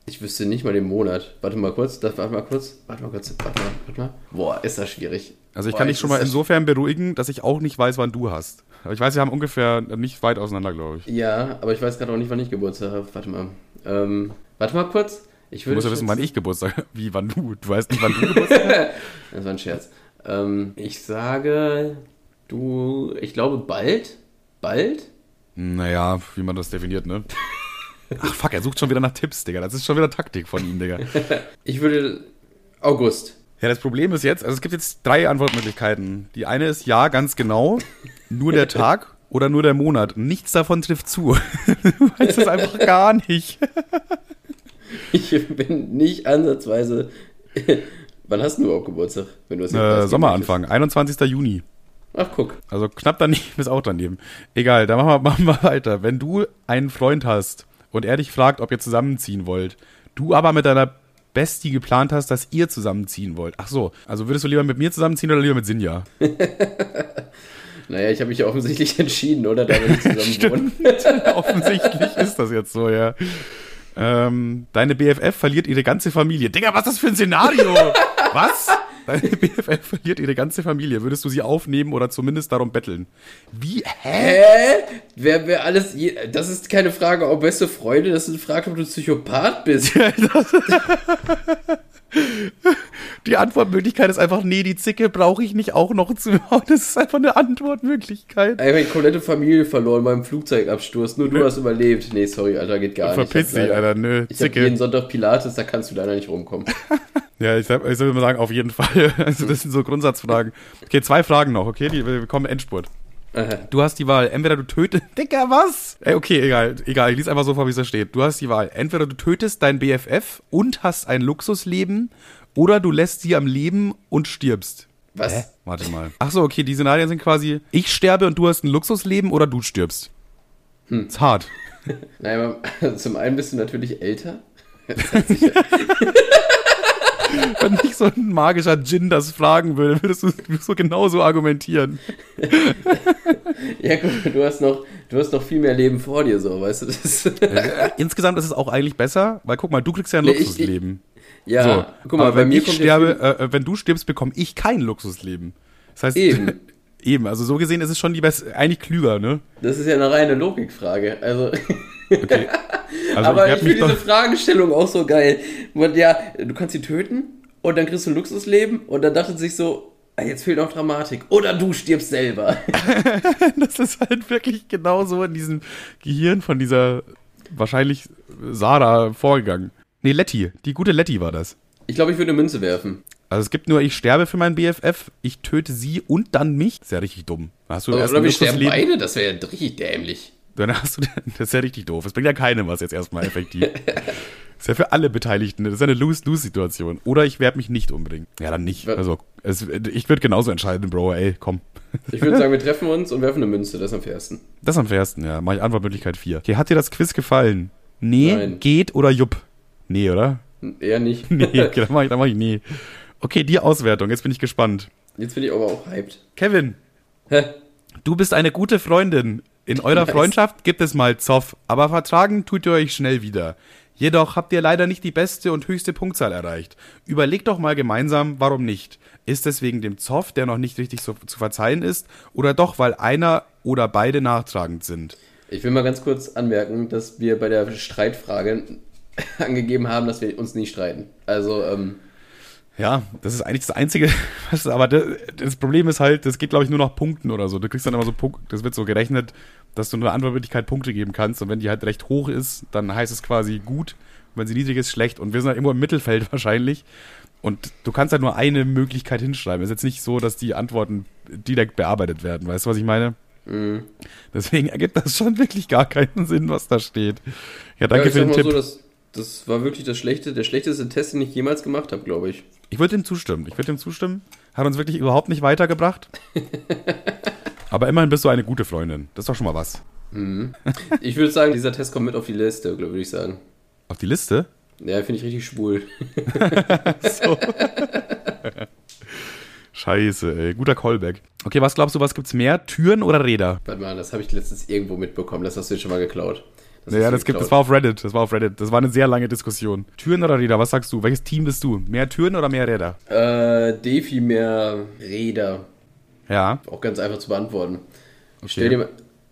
Ich wüsste nicht mal den Monat. Warte mal kurz. Das, warte mal kurz. Warte mal kurz. Warte mal. Warte mal. Boah, ist das schwierig. Also ich Boah, kann dich schon mal insofern beruhigen, dass ich auch nicht weiß, wann du hast. Aber ich weiß, wir haben ungefähr nicht weit auseinander, glaube ich. Ja, aber ich weiß gerade auch nicht, wann ich Geburtstag habe. Warte mal. Ähm, warte mal kurz. Ich Du musst ja wissen, wann ich Geburtstag habe. Wie, wann du? Du weißt nicht, wann du Geburtstag hast? Das war ein Scherz. Ähm, ich sage, du, ich glaube bald. Bald? Naja, wie man das definiert, ne? Ach fuck, er sucht schon wieder nach Tipps, Digga. Das ist schon wieder Taktik von ihm, Digga. Ich würde August. Ja, das Problem ist jetzt, also es gibt jetzt drei Antwortmöglichkeiten. Die eine ist ja, ganz genau, nur der Tag oder nur der Monat. Nichts davon trifft zu. Du weißt es einfach gar nicht. Ich bin nicht ansatzweise. Wann hast du überhaupt Geburtstag? Wenn du Äh, Sommeranfang, 21. Juni. Ach, guck. Also knapp daneben ist auch daneben. Egal, dann machen wir, machen wir weiter. Wenn du einen Freund hast und er dich fragt, ob ihr zusammenziehen wollt, du aber mit deiner Bestie geplant hast, dass ihr zusammenziehen wollt. Ach so, also würdest du lieber mit mir zusammenziehen oder lieber mit Sinja? Naja, ich habe mich ja offensichtlich entschieden, oder? Da wir zusammen wohnen. Offensichtlich ist das jetzt so, ja. Ähm, deine BFF verliert ihre ganze Familie. Digga, was ist das für ein Szenario? was? Deine BFF verliert ihre ganze Familie. Würdest du sie aufnehmen oder zumindest darum betteln? Wie? Hä? Hä? Wer, wer alles. Je, das ist keine Frage, ob beste Freunde, das ist eine Frage, ob du Psychopath bist. Die Antwortmöglichkeit ist einfach, nee, die Zicke brauche ich nicht auch noch zu hauen. Das ist einfach eine Antwortmöglichkeit. Einfach die komplette Familie verloren beim Flugzeugabsturz. Nur du hast überlebt. Nee, sorry, Alter, geht gar nicht. Verpiss Ich hab dich, Alter. Nö, Ich habe Zicke. jeden Sonntag Pilates, da kannst du leider nicht rumkommen. Ja, ich, ich würde mal sagen, auf jeden Fall. Also das sind so Grundsatzfragen. Okay, zwei Fragen noch, okay? Die, wir kommen Endspurt. Du hast die Wahl, entweder du tötest. Digga, was? Ey, okay, egal, egal, ich lese einfach so vor, wie es da steht. Du hast die Wahl, entweder du tötest dein BFF und hast ein Luxusleben oder du lässt sie am Leben und stirbst. Was? Warte mal. Ach so, okay, die Szenarien sind quasi, ich sterbe und du hast ein Luxusleben oder du stirbst. Hm. Ist hart. Naja, aber zum einen bist du natürlich älter. Wenn nicht so ein magischer Djinn das fragen würde, würdest du so genauso argumentieren. ja, guck mal, du hast noch, du hast noch viel mehr Leben vor dir, so, weißt du? Das, Insgesamt ist es auch eigentlich besser, weil guck mal, du kriegst ja ein Nee, ich- Luxusleben. Ja, so, guck mal, aber wenn ich sterbe, äh, äh, wenn du stirbst, bekomme ich kein Luxusleben. Das heißt, Eben. eben, also so gesehen ist es schon die best eigentlich klüger, ne? Das ist ja eine reine Logikfrage. Also, Okay. Also aber ich werd finde diese Fragestellung auch so geil. Und ja, du kannst sie töten und dann kriegst du ein Luxusleben und dann dachte sich so, ah, jetzt fehlt noch Dramatik. Oder du stirbst selber. das ist halt wirklich genau so in diesem Gehirn von dieser wahrscheinlich Sarah vorgegangen. Nee, Letty, die gute Letty war das. Ich glaube, ich würde eine Münze werfen. Also es gibt nur, ich sterbe für meinen BFF, ich töte sie und dann mich. Ist ja richtig dumm. Hast du Oder, oder wir sterben Luxusleben, beide, das wäre ja richtig dämlich. Dann hast du, das ist ja richtig doof. Das bringt ja keinem was jetzt erstmal effektiv. ist ja für alle Beteiligten, das ist ja eine Lose-Lose-Situation. Oder ich werde mich nicht umbringen. Ja, dann nicht. Also, es, ich würde genauso entscheiden, Bro, ey, komm. Ich würde sagen, wir treffen uns und werfen eine Münze, das ist am fairsten. Das am fairsten, ja. Mach ich Antwortmöglichkeit 4. Okay, hat dir das Quiz gefallen? Nee, Nein. geht oder jupp? Nee, oder? Eher nicht. Nee, okay, dann mach ich, dann mach ich nee. Okay, die Auswertung, jetzt bin ich gespannt. Jetzt bin ich aber auch hyped. Kevin, Hä? du bist eine gute Freundin. In eurer Nice. Freundschaft gibt es mal Zoff, aber vertragen tut ihr euch schnell wieder. Jedoch habt ihr leider nicht die beste und höchste Punktzahl erreicht. Überlegt doch mal gemeinsam, warum nicht. Ist es wegen dem Zoff, der noch nicht richtig so zu verzeihen ist, oder doch, weil einer oder beide nachtragend sind? Ich will mal ganz kurz anmerken, dass wir bei der Streitfrage angegeben haben, dass wir uns nie streiten. Also, ähm, Ja, das ist eigentlich das Einzige, was, aber das, das Problem ist halt, das geht, glaube ich, nur nach Punkten oder so. Du kriegst dann immer so Punkte, das wird so gerechnet, dass du nur Antwortmöglichkeit Punkte geben kannst und wenn die halt recht hoch ist, dann heißt es quasi gut und wenn sie niedrig ist, schlecht und wir sind halt irgendwo im Mittelfeld wahrscheinlich und du kannst halt nur eine Möglichkeit hinschreiben. Es ist jetzt nicht so, dass die Antworten direkt bearbeitet werden, weißt du, was ich meine? mh. Deswegen ergibt das schon wirklich gar keinen Sinn, was da steht. Ja, ja, danke ich für den Tipp. so, das, war wirklich das schlechte, der schlechteste Test, den ich jemals gemacht habe, glaube ich. Ich würde dem zustimmen. Ich würde dem zustimmen. Hat uns wirklich überhaupt nicht weitergebracht. Aber immerhin bist du eine gute Freundin. Das ist doch schon mal was. Ich würde sagen, dieser Test kommt mit auf die Liste, würde ich sagen. Auf die Liste? Ja, finde ich richtig schwul. Scheiße, ey. Guter Callback. Okay, was glaubst du, was gibt's mehr? Türen oder Räder? Warte mal, das habe ich letztens irgendwo mitbekommen. Das hast du jetzt schon mal geklaut. Das Naja, das gibt, das war auf Reddit. Das war auf Reddit. Das war eine sehr lange Diskussion. Türen oder Räder? Was sagst du? Welches Team bist du? Mehr Türen oder mehr Räder? Äh, Defi mehr Räder. Ja. Auch ganz einfach zu beantworten. Stell dir mal.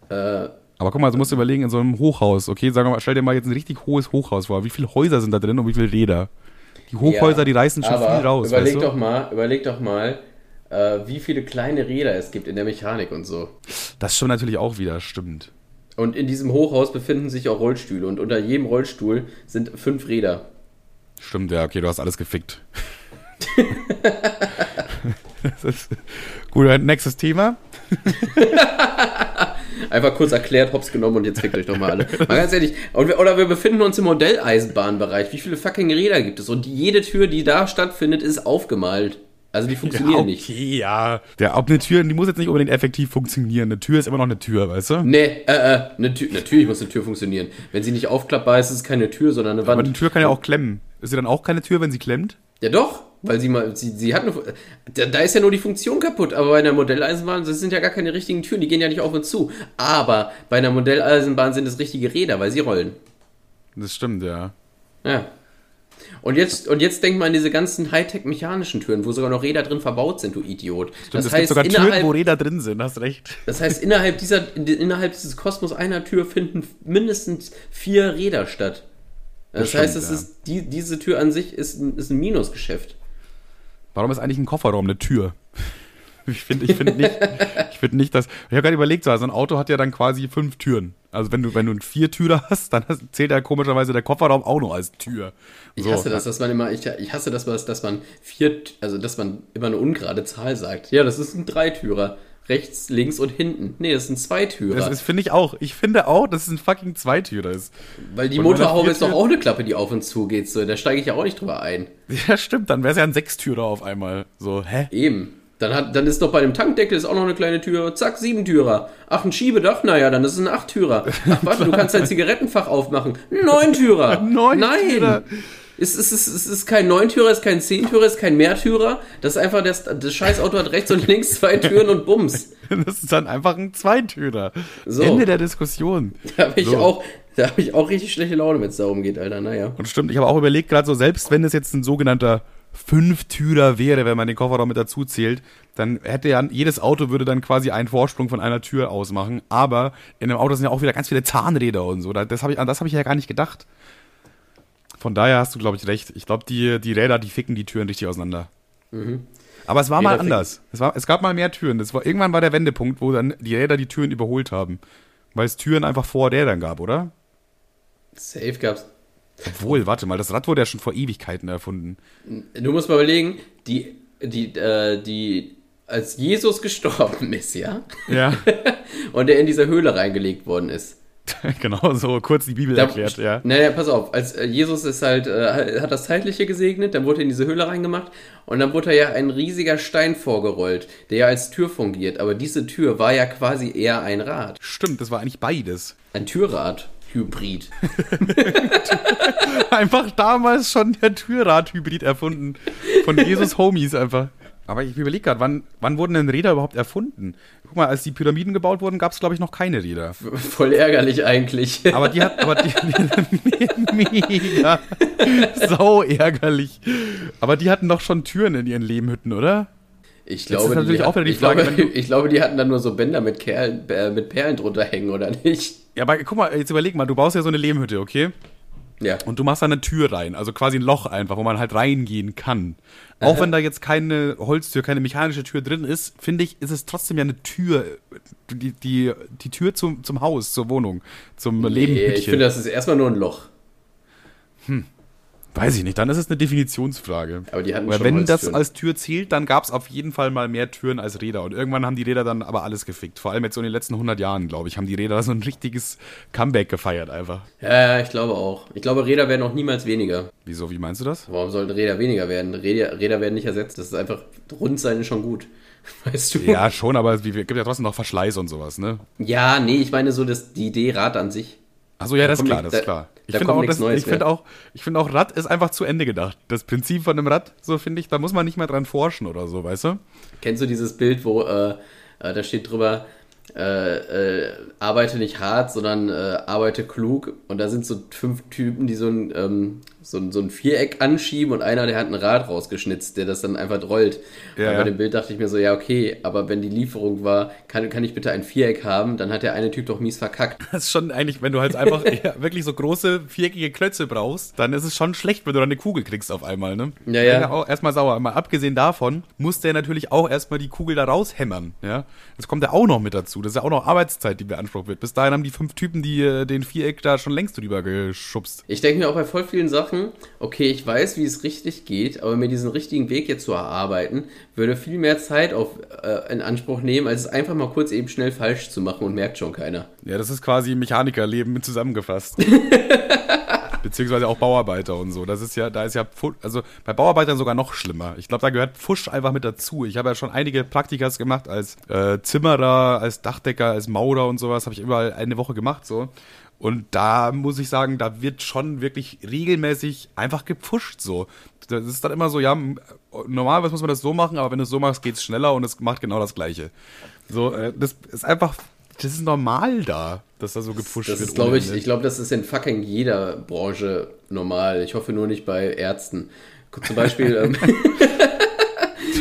Äh, Aber guck mal, du musst dir überlegen, in so einem Hochhaus, okay, sagen wir mal, stell dir mal jetzt ein richtig hohes Hochhaus vor. Wie viele Häuser sind da drin und wie viele Räder? Die Hochhäuser, ja, die reißen schon aber viel raus, Überleg weißt du? doch mal, überleg doch mal, äh, wie viele kleine Räder es gibt in der Mechanik und so. Das schon natürlich auch wieder, stimmt. Und in diesem Hochhaus befinden sich auch Rollstühle und unter jedem Rollstuhl sind fünf Räder. Stimmt, ja, okay, du hast alles gefickt. das ist gut, nächstes Thema. Einfach kurz erklärt, hops genommen und jetzt fickt euch doch mal alle. Mal ganz ehrlich, oder wir befinden uns im Modelleisenbahnbereich. Wie viele fucking Räder gibt es? Und jede Tür, die da stattfindet, ist aufgemalt. Also die funktionieren ja, nicht. okay, ja. Der, ob eine Tür, die muss jetzt nicht unbedingt effektiv funktionieren. Eine Tür ist immer noch eine Tür, weißt du? Nee, äh, äh, eine Tür, natürlich muss eine Tür funktionieren. Wenn sie nicht aufklappbar ist, ist es keine Tür, sondern eine Wand. Aber die Tür kann ja auch klemmen. Ist sie dann auch keine Tür, wenn sie klemmt? Ja doch, weil sie mal, sie, sie hat eine, da, da ist ja nur die Funktion kaputt, aber bei einer Modelleisenbahn, das sind ja gar keine richtigen Türen, die gehen ja nicht auf und zu. Aber bei einer Modelleisenbahn sind es richtige Räder, weil sie rollen. Das stimmt, ja. Ja. Und jetzt, und jetzt denk mal an diese ganzen Hightech-mechanischen Türen, wo sogar noch Räder drin verbaut sind, du Idiot. Stimmt, es gibt sogar Türen, wo Räder drin sind, hast recht. das heißt, innerhalb, dieser, in- innerhalb dieses Kosmos einer Tür finden mindestens vier Räder statt. Das, Das heißt, es ja. ist, die, diese Tür an sich ist ein, ist ein Minusgeschäft. Warum ist eigentlich ein Kofferraum eine Tür? Ich finde ich find nicht, ich finde nicht, dass. Ich habe gerade überlegt, so also ein Auto hat ja dann quasi fünf Türen. Also wenn du, wenn du einen Viertürer hast, dann zählt ja komischerweise der Kofferraum auch noch als Tür. Ich So, hasse das, dass man immer, ich, ich hasse das, dass man vier, also dass man immer eine ungerade Zahl sagt. Ja, das ist ein Dreitürer. Rechts, links und hinten. Nee, das ist ein Zweitürer. Das finde ich auch. Ich finde auch, dass es ein fucking Zweitürer ist. Weil die Und Motorhaube ist doch auch eine Klappe, die auf und zu geht. So, da steige ich ja auch nicht drüber ein. Ja, stimmt, dann wäre es ja ein Sechstürer auf einmal. So, hä? Eben. Dann, hat, dann ist doch bei dem Tankdeckel ist auch noch eine kleine Tür. Zack, Siebentürer. Ach, ein Schiebedach? Naja, dann ist es ein Achttürer. Ach, warte, du kannst dein Zigarettenfach aufmachen. Neuntürer. Neuntürer. Nein. Es ist, es, ist, es ist kein Neuntürer, es ist kein Zehntürer, es ist kein Mehrtürer. Das ist einfach, das, das Scheißauto hat rechts und links zwei Türen und Bums. Das ist dann einfach ein Zweitürer. So. Ende der Diskussion. Da habe ich, So. auch, da hab ich auch richtig schlechte Laune, wenn es darum geht, Alter. Naja. Und stimmt, ich habe auch überlegt, gerade so, selbst wenn es jetzt ein sogenannter Fünftürer wäre, wenn man den Kofferraum mit dazu zählt, dann hätte ja jedes Auto würde dann quasi einen Vorsprung von einer Tür ausmachen. Aber in einem Auto sind ja auch wieder ganz viele Zahnräder und so. Da- Das hab ich, an das habe ich ja gar nicht gedacht. Von daher hast du, glaube ich, recht. Ich glaube, die, die Räder, die ficken die Türen richtig auseinander. Aber es war mal Räder ficken- anders. Es, war, es gab mal mehr Türen. Das war, irgendwann war der Wendepunkt, wo dann die Räder die Türen überholt haben. Weil es Türen einfach vor Rädern gab, oder? Safe gab's. Obwohl, warte mal, das Rad wurde ja schon vor Ewigkeiten erfunden. Du musst mal überlegen, die, die, äh, die, als Jesus gestorben ist, ja, Ja, und er in diese Höhle reingelegt worden ist. genau so, kurz die Bibel Da- erklärt, ja. Naja, pass auf, als äh, Jesus ist halt, äh, hat das Zeitliche gesegnet, dann wurde er in diese Höhle reingemacht und dann wurde ja ein riesiger Stein vorgerollt, der ja als Tür fungiert, aber diese Tür war ja quasi eher ein Rad. Stimmt, das war eigentlich beides. Ein Türrad. Hybrid. Einfach damals schon der Türrad-Hybrid erfunden. Von Jesus Homies einfach. Aber ich überlege gerade, wann, wann wurden denn Räder überhaupt erfunden? Guck mal, als die Pyramiden gebaut wurden, gab es, glaube ich, noch keine Räder. Voll ärgerlich eigentlich. Aber die hat, aber die, mega, sau ärgerlich. Aber die hatten doch schon Türen in ihren Lehmhütten, oder? Ich ist glaube, natürlich die, auch wieder die Frage, glaube, ich glaube, die hatten dann nur so Bänder mit, Kerlen, äh, mit Perlen drunter hängen, oder nicht? Ja, aber guck mal, jetzt überleg mal, du baust ja so eine Lehmhütte, okay? Ja. Und du machst da eine Tür rein, also quasi ein Loch einfach, wo man halt reingehen kann. Auch wenn da jetzt keine Holztür, keine mechanische Tür drin ist, finde ich, ist es trotzdem ja eine Tür, die, die, die Tür zum, zum Haus, zur Wohnung, zum Nee, Lehmhütchen. ich finde, das ist erstmal nur ein Loch. Weiß ich nicht, dann ist es eine Definitionsfrage. Aber die hatten Weil schon wenn das als Tür zählt, dann gab es auf jeden Fall mal mehr Türen als Räder. Und irgendwann haben die Räder dann aber alles gefickt. Vor allem jetzt so in den letzten 100 Jahren, glaube ich, haben die Räder so ein richtiges Comeback gefeiert einfach. Ja, ja, ich glaube auch. Ich glaube, Räder werden auch niemals weniger. Wieso, wie meinst du das? Warum sollten Räder weniger werden? Räder, Räder werden nicht ersetzt. Das ist einfach, rund sein ist schon gut. Weißt du? Ja, schon, aber es gibt ja trotzdem noch Verschleiß und sowas, ne? Ja, nee, ich meine so das, die Idee Rad an sich. Achso, ja, das ist klar, nicht- das ist klar. Ich finde auch, das, ich mehr. auch, ich finde auch, Rad ist einfach zu Ende gedacht. Das Prinzip von einem Rad, so finde ich, da muss man nicht mehr dran forschen oder so, weißt du? Kennst du dieses Bild, wo äh, äh, da steht drüber, äh, äh, arbeite nicht hart, sondern äh, arbeite klug. Und da sind so fünf Typen, die so ein, ähm, so, ein, so ein Viereck anschieben und einer, der hat ein Rad rausgeschnitzt, der das dann einfach rollt. Ja, und bei dem Bild dachte ich mir so, ja, okay, aber wenn die Lieferung war, kann, kann ich bitte ein Viereck haben, dann hat der eine Typ doch mies verkackt. Das ist schon eigentlich, wenn du halt einfach ja, wirklich so große, viereckige Klötze brauchst, dann ist es schon schlecht, wenn du dann eine Kugel kriegst auf einmal, ne? Ja, ja. Erstmal sauer. Mal abgesehen davon muss der natürlich auch erstmal die Kugel da raushämmern, ja? Das kommt ja auch noch mit dazu. Das ist ja auch noch Arbeitszeit, die beansprucht wird. Bis dahin haben die fünf Typen, die äh, den Viereck da schon längst drüber geschubst. Ich denke mir auch bei voll vielen Sachen, okay, ich weiß, wie es richtig geht, aber mir diesen richtigen Weg jetzt zu erarbeiten, würde viel mehr Zeit auf, äh, in Anspruch nehmen, als es einfach mal kurz eben schnell falsch zu machen und merkt schon keiner. Ja, das ist quasi Mechanikerleben mit zusammengefasst. Beziehungsweise auch Bauarbeiter und so. Das ist ja, da ist ja, also bei Bauarbeitern sogar noch schlimmer. Ich glaube, da gehört Fusch einfach mit dazu. Ich habe ja schon einige Praktikas gemacht als äh, Zimmerer, als Dachdecker, als Maurer und sowas. Habe ich überall eine Woche gemacht so. Und da muss ich sagen, da wird schon wirklich regelmäßig einfach gepfuscht so. Das ist dann immer so, ja, normalerweise muss man das so machen, aber wenn du es so machst, geht's schneller und es macht genau das Gleiche. So, äh, das ist einfach, das ist normal da, dass da so gepfuscht Das wird. ist, glaube ohne ich, ich glaube, das ist in fucking jeder Branche normal. Ich hoffe nur nicht bei Ärzten. Zum Beispiel, ähm,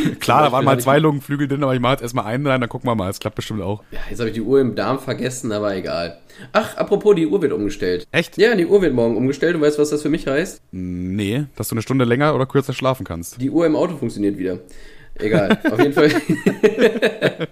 Klar, da waren mal zwei Lungenflügel drin, aber ich mache jetzt erstmal einen rein, dann gucken wir mal. Es klappt bestimmt auch. ja, jetzt habe ich die Uhr im Darm vergessen, aber egal. Ach, apropos, die Uhr wird umgestellt. Echt? Ja, die Uhr wird morgen umgestellt. Und weißt du, was das für mich heißt? Nee, dass du eine Stunde länger oder kürzer schlafen kannst. Die Uhr im Auto funktioniert wieder. Egal. Auf jeden Fall.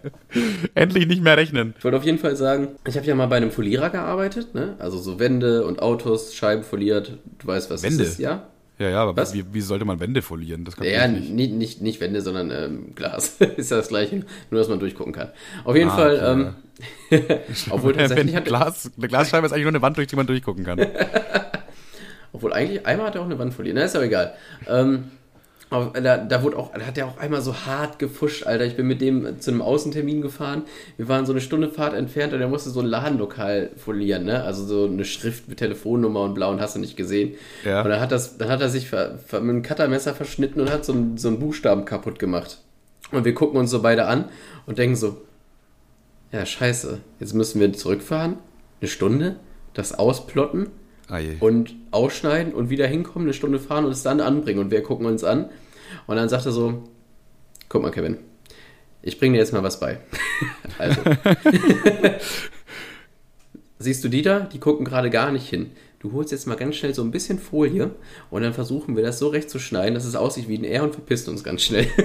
Endlich nicht mehr rechnen. Ich wollte auf jeden Fall sagen, ich habe ja mal bei einem Folierer gearbeitet, ne? Also so Wände und Autos, Scheiben foliert. Du weißt, was Wände? das ist, ja? Ja, ja, aber Was? wie, wie sollte man Wände folieren? Das kann Ja, ich nicht. nicht, nicht, nicht Wände, sondern ähm, Glas. ist ja das gleiche, nur dass man durchgucken kann. Auf jeden Ah, Fall, okay, ähm, obwohl tatsächlich hat, Glas, eine Glasscheibe ist eigentlich nur eine Wand, durch die man durchgucken kann. obwohl eigentlich, einmal hat er auch eine Wand foliert, na ist aber egal. Ähm, da, da wurde auch, da hat er auch einmal so hart gefuscht, Alter. Ich bin mit dem zu einem Außentermin gefahren. Wir waren so eine Stunde Fahrt entfernt und er musste so ein Ladenlokal folieren, ne? Also so eine Schrift mit Telefonnummer und blau und hast du nicht gesehen. Ja. Und dann hat, das, dann hat er sich ver, ver, mit einem Cuttermesser verschnitten und hat so einen, so einen Buchstaben kaputt gemacht. Und wir gucken uns so beide an und denken so, ja, scheiße, jetzt müssen wir zurückfahren, eine Stunde, das ausplotten Ah, und ausschneiden und wieder hinkommen, eine Stunde fahren und es dann anbringen. Und wir gucken uns an. Und dann sagt er so, guck mal, Kevin, ich bringe dir jetzt mal was bei. also. Siehst du die da? Die gucken gerade gar nicht hin. Du holst jetzt mal ganz schnell so ein bisschen Folie und dann versuchen wir das so recht zu schneiden, dass es aussieht wie ein R und verpisst uns ganz schnell.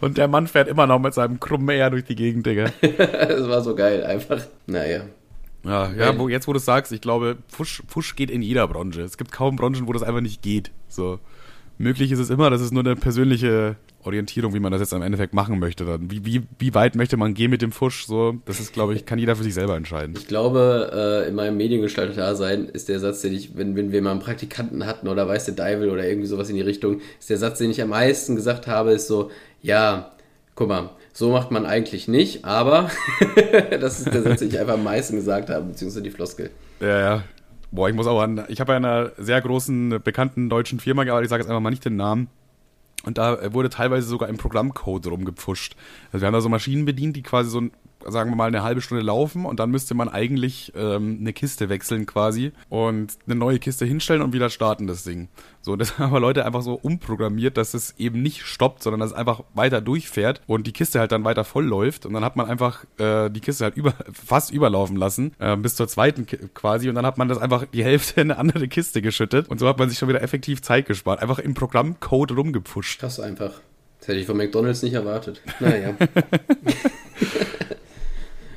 Und der Mann fährt immer noch mit seinem krummen Meer durch die Gegend, Digga. das war so geil, einfach. Naja. Ja, ja wo, jetzt wo du es sagst, ich glaube, Fusch, Fusch geht in jeder Branche. Es gibt kaum Branchen, wo das einfach nicht geht. So. Möglich ist es immer, das ist nur eine persönliche Orientierung, wie man das jetzt am Endeffekt machen möchte. Dann. Wie, wie, wie weit möchte man gehen mit dem Fusch? So, das ist, glaube ich, kann jeder für sich selber entscheiden. Ich glaube, äh, in meinem Mediengestalter-Dasein ist der Satz, den ich, wenn, wenn wir mal einen Praktikanten hatten oder weiß der Deivel oder irgendwie sowas in die Richtung, ist der Satz, den ich am meisten gesagt habe, ist so, ja, guck mal, so macht man eigentlich nicht, aber das ist der Satz, den ich einfach am meisten gesagt habe, beziehungsweise die Floskel. Ja, ja. Boah, ich muss auch an, ich habe bei einer sehr großen, bekannten deutschen Firma gearbeitet, ich sage jetzt einfach mal nicht den Namen. Und da wurde teilweise sogar im Programmcode rumgepfuscht. Also wir haben da so Maschinen bedient, die quasi so, ein- sagen wir mal, eine halbe Stunde laufen und dann müsste man eigentlich ähm, eine Kiste wechseln quasi und eine neue Kiste hinstellen und wieder starten das Ding. So, das haben aber Leute einfach so umprogrammiert, dass es eben nicht stoppt, sondern dass es einfach weiter durchfährt und die Kiste halt dann weiter voll läuft und dann hat man einfach äh, die Kiste halt über, fast überlaufen lassen, äh, bis zur zweiten Ki- quasi und dann hat man das einfach die Hälfte in eine andere Kiste geschüttet und so hat man sich schon wieder effektiv Zeit gespart. Einfach im Programmcode rumgepfuscht. Krass einfach. Das hätte ich von McDonalds nicht erwartet. Naja.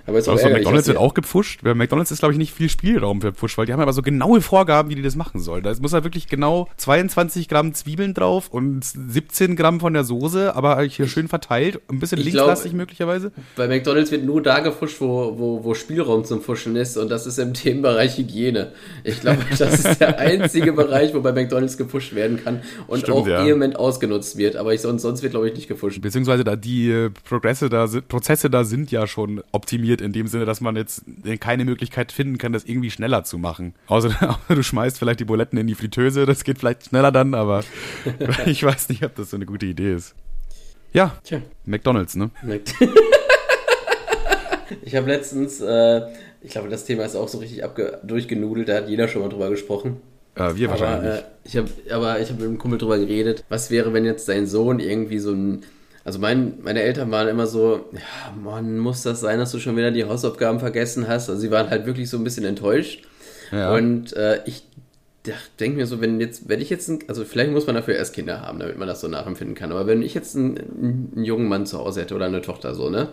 Aber ist auch Also McDonalds wird auch gepfuscht. Bei McDonalds ist, glaube ich, nicht viel Spielraum für Pfusch, weil die haben aber so genaue Vorgaben, wie die das machen sollen. Da muss halt wirklich genau 22 Gramm Zwiebeln drauf und 17 Gramm von der Soße, aber hier schön verteilt. Ein bisschen linkslastig möglicherweise. Bei McDonalds wird nur da gefuscht, wo, wo, wo Spielraum zum Fuschen ist und das ist im Themenbereich Hygiene. Ich glaube, das ist der einzige Bereich, wo bei McDonalds gefuscht werden kann und Stimmt, auch ja. vehement ausgenutzt wird. Aber ich, sonst, sonst wird, glaube ich, nicht gefuscht. Beziehungsweise da die Progresse da Prozesse da sind ja schon optimiert in dem Sinne, dass man jetzt keine Möglichkeit finden kann, das irgendwie schneller zu machen. Außer, du schmeißt vielleicht die Buletten in die Fritteuse, das geht vielleicht schneller dann, aber ich weiß nicht, ob das so eine gute Idee ist. Ja, Tja. McDonalds, ne? Ich habe letztens, äh, ich glaube, das Thema ist auch so richtig durchgenudelt, da hat jeder schon mal drüber gesprochen. Äh, wir Aber, wahrscheinlich. äh, ich hab, aber ich habe mit einem Kumpel drüber geredet, was wäre, wenn jetzt dein Sohn irgendwie so ein. Also mein, meine Eltern waren immer so, ja, Mann, muss das sein, dass du schon wieder die Hausaufgaben vergessen hast? Also sie waren halt wirklich so ein bisschen enttäuscht. Ja. Und äh, ich denke mir so, wenn jetzt, wenn ich jetzt, ein, also vielleicht muss man dafür erst Kinder haben, damit man das so nachempfinden kann. Aber wenn ich jetzt einen, einen jungen Mann zu Hause hätte oder eine Tochter so, ne?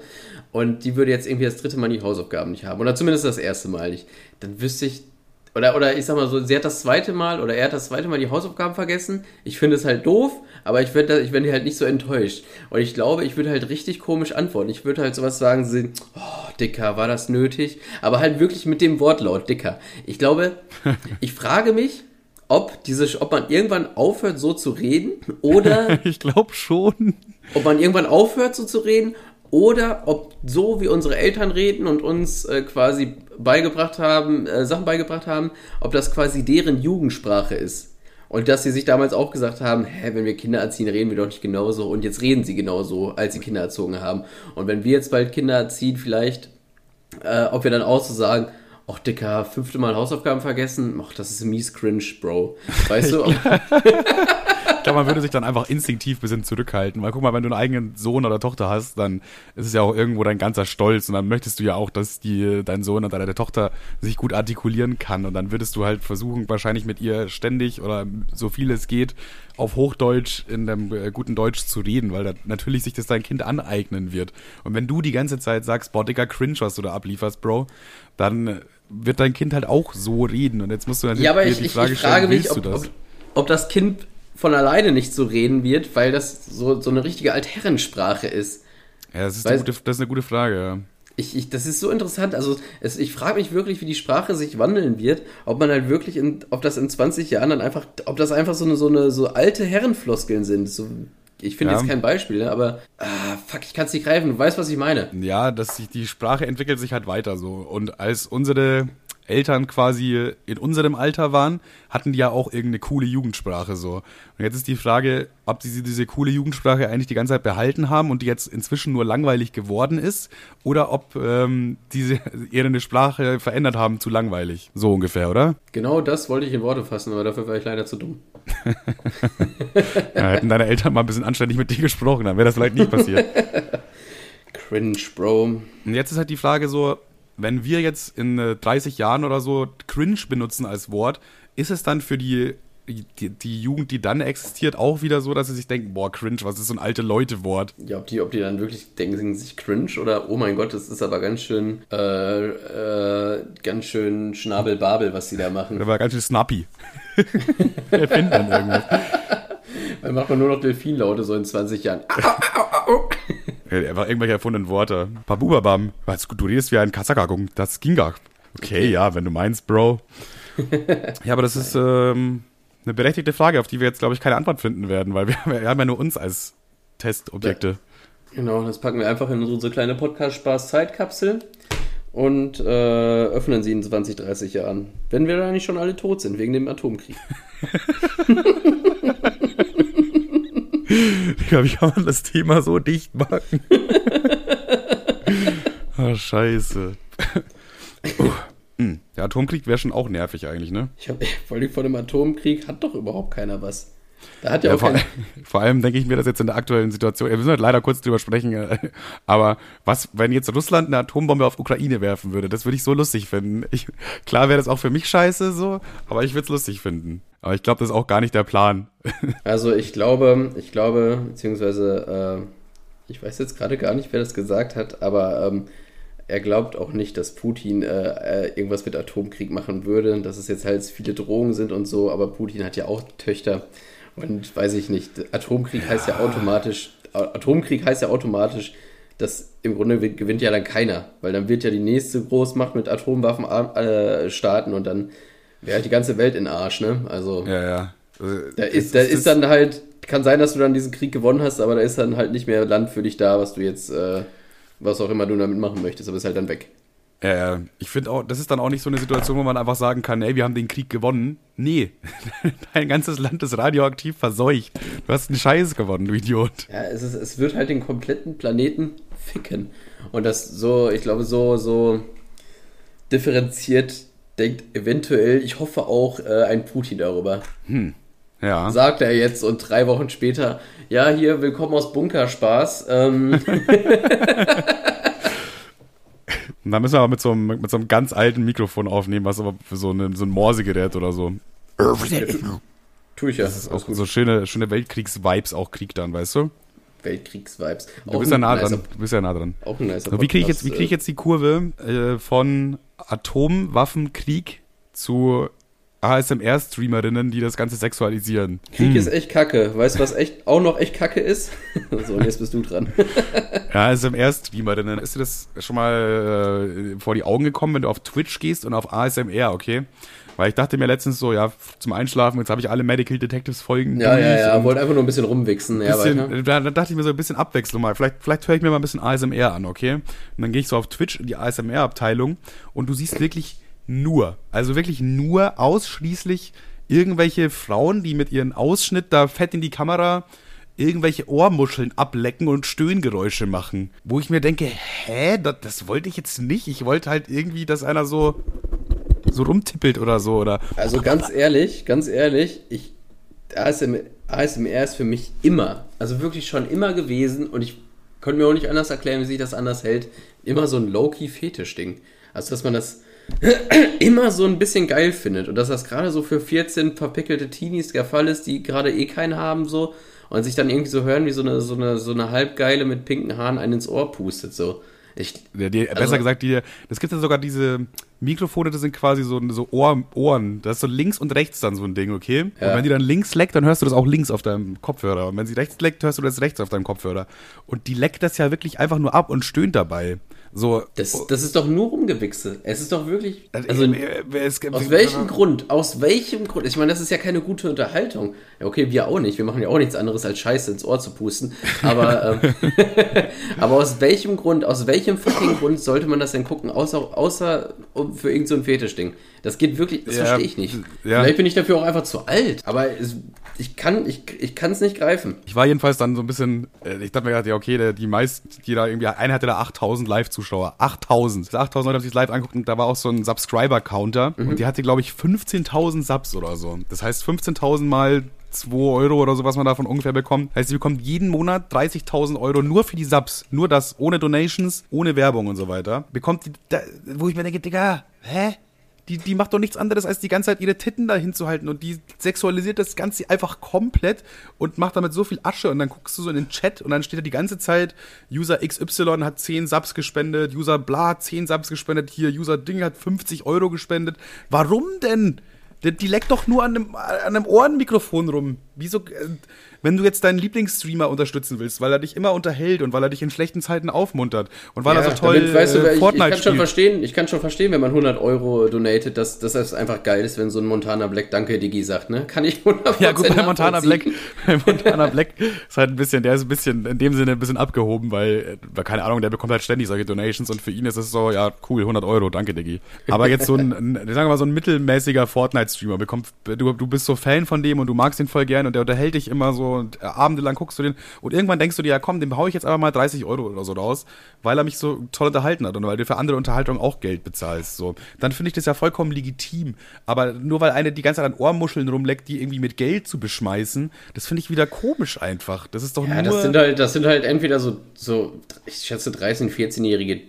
Und die würde jetzt irgendwie das dritte Mal die Hausaufgaben nicht haben, oder zumindest das erste Mal nicht, dann wüsste ich, oder, oder ich sag mal so, sie hat das zweite Mal oder er hat das zweite Mal die Hausaufgaben vergessen. Ich finde es halt doof, aber ich werde ich werd halt nicht so enttäuscht. Und ich glaube, ich würde halt richtig komisch antworten. Ich würde halt sowas sagen, so, oh, Dicker, war das nötig? Aber halt wirklich mit dem Wortlaut, Dicker. Ich glaube, ich frage mich, ob, diese, ob man irgendwann aufhört, so zu reden oder ich glaube schon. ob man irgendwann aufhört, so zu reden, oder ob so wie unsere Eltern reden und uns äh, quasi beigebracht haben, äh, Sachen beigebracht haben, ob das quasi deren Jugendsprache ist. Und dass sie sich damals auch gesagt haben, hä, wenn wir Kinder erziehen, reden wir doch nicht genauso. Und jetzt reden sie genauso, als sie Kinder erzogen haben. Und wenn wir jetzt bald Kinder erziehen, vielleicht, äh, ob wir dann auch so sagen, ach Dicker, fünfte Mal Hausaufgaben vergessen, ach, das ist mies cringe, Bro. Weißt du? Ich glaube, man würde sich dann einfach instinktiv ein bisschen zurückhalten. Weil guck mal, wenn du einen eigenen Sohn oder Tochter hast, dann ist es ja auch irgendwo dein ganzer Stolz. Und dann möchtest du ja auch, dass die, dein Sohn oder deine Tochter sich gut artikulieren kann. Und dann würdest du halt versuchen, wahrscheinlich mit ihr ständig oder so viel es geht, auf Hochdeutsch in dem äh, guten Deutsch zu reden, weil da natürlich sich das dein Kind aneignen wird. Und wenn du die ganze Zeit sagst, boah, Digga, cringe, was du da ablieferst, Bro, dann wird dein Kind halt auch so reden. Und jetzt musst du natürlich Ja, aber ich, die ich, Frage ich frage stellen, mich, willst ob, du das? ob, ob das Kind von alleine nicht so reden wird, weil das so, so eine richtige Altherrensprache ist. Ja, das ist, eine gute, das ist eine gute Frage, ja. Ich, ich, das ist so interessant. Also es, ich frage mich wirklich, wie die Sprache sich wandeln wird. Ob man halt wirklich, in, ob das in 20 Jahren dann einfach, ob das einfach so eine, so eine so alte Herrenfloskeln sind. So, ich finde Ja. jetzt kein Beispiel, ne, aber ah, fuck, ich kann es nicht greifen. Du weißt, was ich meine. Ja, dass sich die Sprache entwickelt sich halt weiter so. Und als unsere Eltern quasi in unserem Alter waren, hatten die ja auch irgendeine coole Jugendsprache so. Und jetzt ist die Frage, ob sie diese coole Jugendsprache eigentlich die ganze Zeit behalten haben und die jetzt inzwischen nur langweilig geworden ist oder ob ähm, diese ihre Sprache verändert haben zu langweilig. So ungefähr, oder? Genau das wollte ich in Worte fassen, aber dafür war ich leider zu dumm. Ja, hätten deine Eltern mal ein bisschen anständig mit dir gesprochen, dann wäre das vielleicht nicht passiert. Cringe, Bro. Und jetzt ist halt die Frage so, wenn wir jetzt in äh, 30 Jahren oder so cringe benutzen als Wort, ist es dann für die, die, die Jugend, die dann existiert, auch wieder so, dass sie sich denken, boah, cringe, was ist so ein alte Leute-Wort? Ja, ob die, ob die dann wirklich denken, sich cringe oder oh mein Gott, das ist aber ganz schön, äh, äh, ganz schön Schnabelbabel, was die da machen. Der war ganz schön snappy. Wir finden dann irgendwas. Dann macht man nur noch Delfinlaute so in 20 Jahren. Ja, Einfach irgendwelche erfundenen Worte. Babubabam. Du redest wie ein Kasakagung. Das ging gar. Okay, ja, wenn du meinst, Bro. ja, aber das ist ähm, eine berechtigte Frage, auf die wir jetzt, glaube ich, keine Antwort finden werden, weil wir, wir haben ja nur uns als Testobjekte. Genau, das packen wir einfach in unsere kleine Podcast-Spaß-Zeitkapsel und äh, öffnen sie in 20, 30 Jahren. Wenn wir da nicht schon alle tot sind, wegen dem Atomkrieg. Ich glaube, ich kann man das Thema so dicht machen. oh, scheiße. Oh. Der Atomkrieg wäre schon auch nervig eigentlich, ne? Ich hab, vor allem vor dem Atomkrieg hat doch überhaupt keiner was. Da hat ja, Ja, auch vor, keiner. vor allem denke ich mir das jetzt in der aktuellen Situation. Wir müssen halt leider kurz drüber sprechen. äh, Aber was, wenn jetzt Russland eine Atombombe auf Ukraine werfen würde, das würde ich so lustig finden. Ich, klar wäre das auch für mich scheiße so, aber ich würde es lustig finden. Aber ich glaube, das ist auch gar nicht der Plan. Also ich glaube, ich glaube, beziehungsweise, äh, ich weiß jetzt gerade gar nicht, wer das gesagt hat, aber ähm, er glaubt auch nicht, dass Putin äh, äh, irgendwas mit Atomkrieg machen würde, dass es jetzt halt viele Drohungen sind und so, aber Putin hat ja auch Töchter und weiß ich nicht, Atomkrieg heißt ja automatisch, Atomkrieg heißt ja automatisch, dass im Grunde gewinnt ja dann keiner, weil dann wird ja die nächste Großmacht mit Atomwaffen äh, starten und dann wäre halt die ganze Welt in Arsch, ne? Also Ja, ja. Also, da ist, da das- ist dann halt, kann sein, dass du dann diesen Krieg gewonnen hast, aber da ist dann halt nicht mehr Land für dich da, was du jetzt, äh, was auch immer du damit machen möchtest, aber ist halt dann weg. Ja, ja. Ich finde auch, das ist dann auch nicht so eine Situation, wo man einfach sagen kann, ey, wir haben den Krieg gewonnen. Nee, dein ganzes Land ist radioaktiv verseucht. Du hast einen Scheiß gewonnen, du Idiot. Ja, es, ist, es wird halt den kompletten Planeten ficken. Und das so, ich glaube, so, so differenziert denkt eventuell, ich hoffe auch, äh, ein Putin darüber. Ja. Sagt er jetzt und drei Wochen später, ja, hier, willkommen aus Bunkerspaß. Ähm, Und dann müssen wir aber mit so einem, mit so einem ganz alten Mikrofon aufnehmen, was aber für so, eine, so ein Morsegerät oder so. tue ich ja. Das ist auch so schöne, schöne Weltkriegs-Vibes auch Krieg dann, weißt du? Weltkriegs-Vibes. Du bist ja nah dran. Du bist ja nah dran. Auch ein nicer So, wie kriege ich, jetzt- wie krieg ich jetzt die Kurve äh, von Atomwaffenkrieg zu ASMR-Streamerinnen, die das Ganze sexualisieren? Krieg ist echt kacke. Weißt du, was echt auch noch echt kacke ist? so, und jetzt bist du dran. Ja, ASMR-Streamerinnen. Ist dir das schon mal äh, vor die Augen gekommen, wenn du auf Twitch gehst und auf ASMR, okay? Weil ich dachte mir letztens so, ja, zum Einschlafen, jetzt habe ich alle Medical Detectives Folgen ja, ja, ja. Wollte einfach nur ein bisschen rumwichsen. Ja, bisschen, weiter. da, da dachte ich mir so ein bisschen Abwechslung mal. Vielleicht, vielleicht höre ich mir mal ein bisschen ASMR an, okay? Und dann gehe ich so auf Twitch in die ASMR-Abteilung und du siehst wirklich nur, also wirklich nur ausschließlich irgendwelche Frauen, die mit ihren Ausschnitt da fett in die Kamera irgendwelche Ohrmuscheln ablecken und Stöhngeräusche machen. Wo ich mir denke, hä, das, das wollte ich jetzt nicht. Ich wollte halt irgendwie, dass einer so, so rumtippelt oder so. Oder Also ganz ehrlich, ganz ehrlich, ich, ASM, ASMR ist für mich immer, also wirklich schon immer gewesen und ich konnte mir auch nicht anders erklären, wie sich das anders hält, immer so ein Low-Key-Fetisch-Ding. Also, dass man das immer so ein bisschen geil findet und dass das gerade so für 14 verpickelte Teenies der Fall ist, die gerade eh keinen haben, so und sich dann irgendwie so hören, wie so eine, so eine, so eine Halbgeile mit pinken Haaren einen ins Ohr pustet, so. Ich, Ja, die, Also- besser gesagt, die, das gibt ja sogar diese Mikrofone, das sind quasi so, so Ohr, Ohren. Das ist so links und rechts dann so ein Ding, okay? Ja. Und wenn die dann links leckt, dann hörst du das auch links auf deinem Kopfhörer. Und wenn sie rechts leckt, hörst du das rechts auf deinem Kopfhörer. Und die leckt das ja wirklich einfach nur ab und stöhnt dabei. So. das, das ist doch nur rumgewichse. Es ist doch wirklich. Also, Also, es, Aus welchem Grund? Aus welchem Grund? Ich meine, das ist ja keine gute Unterhaltung. Ja, okay, wir auch nicht. Wir machen ja auch nichts anderes, als Scheiße ins Ohr zu pusten. Aber, ähm, aber aus welchem Grund, aus welchem fucking Grund sollte man das denn gucken, außer, außer um- für irgend so Fetischding? Das geht wirklich, das Ja, verstehe ich nicht. ja. Vielleicht bin ich dafür auch einfach zu alt. Aber es, ich kann ich, ich kann es nicht greifen. Ich war jedenfalls dann so ein bisschen, äh, ich dachte mir gerade, ja, okay, die meisten, die da irgendwie, einer hatte da 8000 Live-Zuschauer. 8000. Diese 8000 Leute haben sich das live angeguckt und da war auch so ein Subscriber-Counter und die hatte, glaube ich, 15.000 Subs oder so. Das heißt, 15.000 mal 2 Euro oder so, was man davon ungefähr bekommt. Heißt, sie bekommt jeden Monat 30.000 Euro nur für die Subs. Nur das, ohne Donations, ohne Werbung und so weiter. Bekommt die, da, wo ich mir denke, Digga, hä? Die, die macht doch nichts anderes, als die ganze Zeit ihre Titten da hinzuhalten und die sexualisiert das Ganze einfach komplett und macht damit so viel Asche und dann guckst du so in den Chat und dann steht da die ganze Zeit, User XY hat 10 Subs gespendet, User bla hat 10 Subs gespendet, hier User Ding hat 50 Euro gespendet. Warum denn? Die, die leckt doch nur an einem, an einem Ohrenmikrofon rum. Wieso, äh, wenn du jetzt deinen Lieblingsstreamer unterstützen willst, weil er dich immer unterhält und weil er dich in schlechten Zeiten aufmuntert und weil er so toll damit, weißt du, äh, ich, ich Fortnite kann schon spielt. verstehen, ich kann schon verstehen, wenn man 100 Euro donatet, dass, dass das einfach geil ist, wenn so ein Montana Black Danke Digi sagt, ne? Kann ich 100% Ja, gut, bei Montana Black, bei Montana Black ist halt ein bisschen, der ist ein bisschen, in dem Sinne ein bisschen abgehoben, weil, äh, keine Ahnung, der bekommt halt ständig solche Donations und für ihn ist es so, ja, cool, 100 Euro, danke, Diggi. Aber jetzt so ein, ein sagen wir mal, so ein mittelmäßiger Fortnite-Streamer bekommt, du, du bist so Fan von dem und du magst ihn voll gern und der unterhält dich immer so und äh, abendelang guckst du den und irgendwann denkst du dir, ja komm, dem hau ich jetzt einfach mal 30 Euro oder so raus, weil er mich so toll unterhalten hat und weil du für andere Unterhaltung auch Geld bezahlst, so. Dann finde ich das ja vollkommen legitim. Aber nur weil eine die ganze Zeit an Ohrmuscheln rumleckt, die irgendwie mit Geld zu beschmeißen, das finde ich wieder komisch einfach. Das ist doch Ja, nur. das sind halt, das sind halt entweder so, so, ich schätze 13-, 14-jährige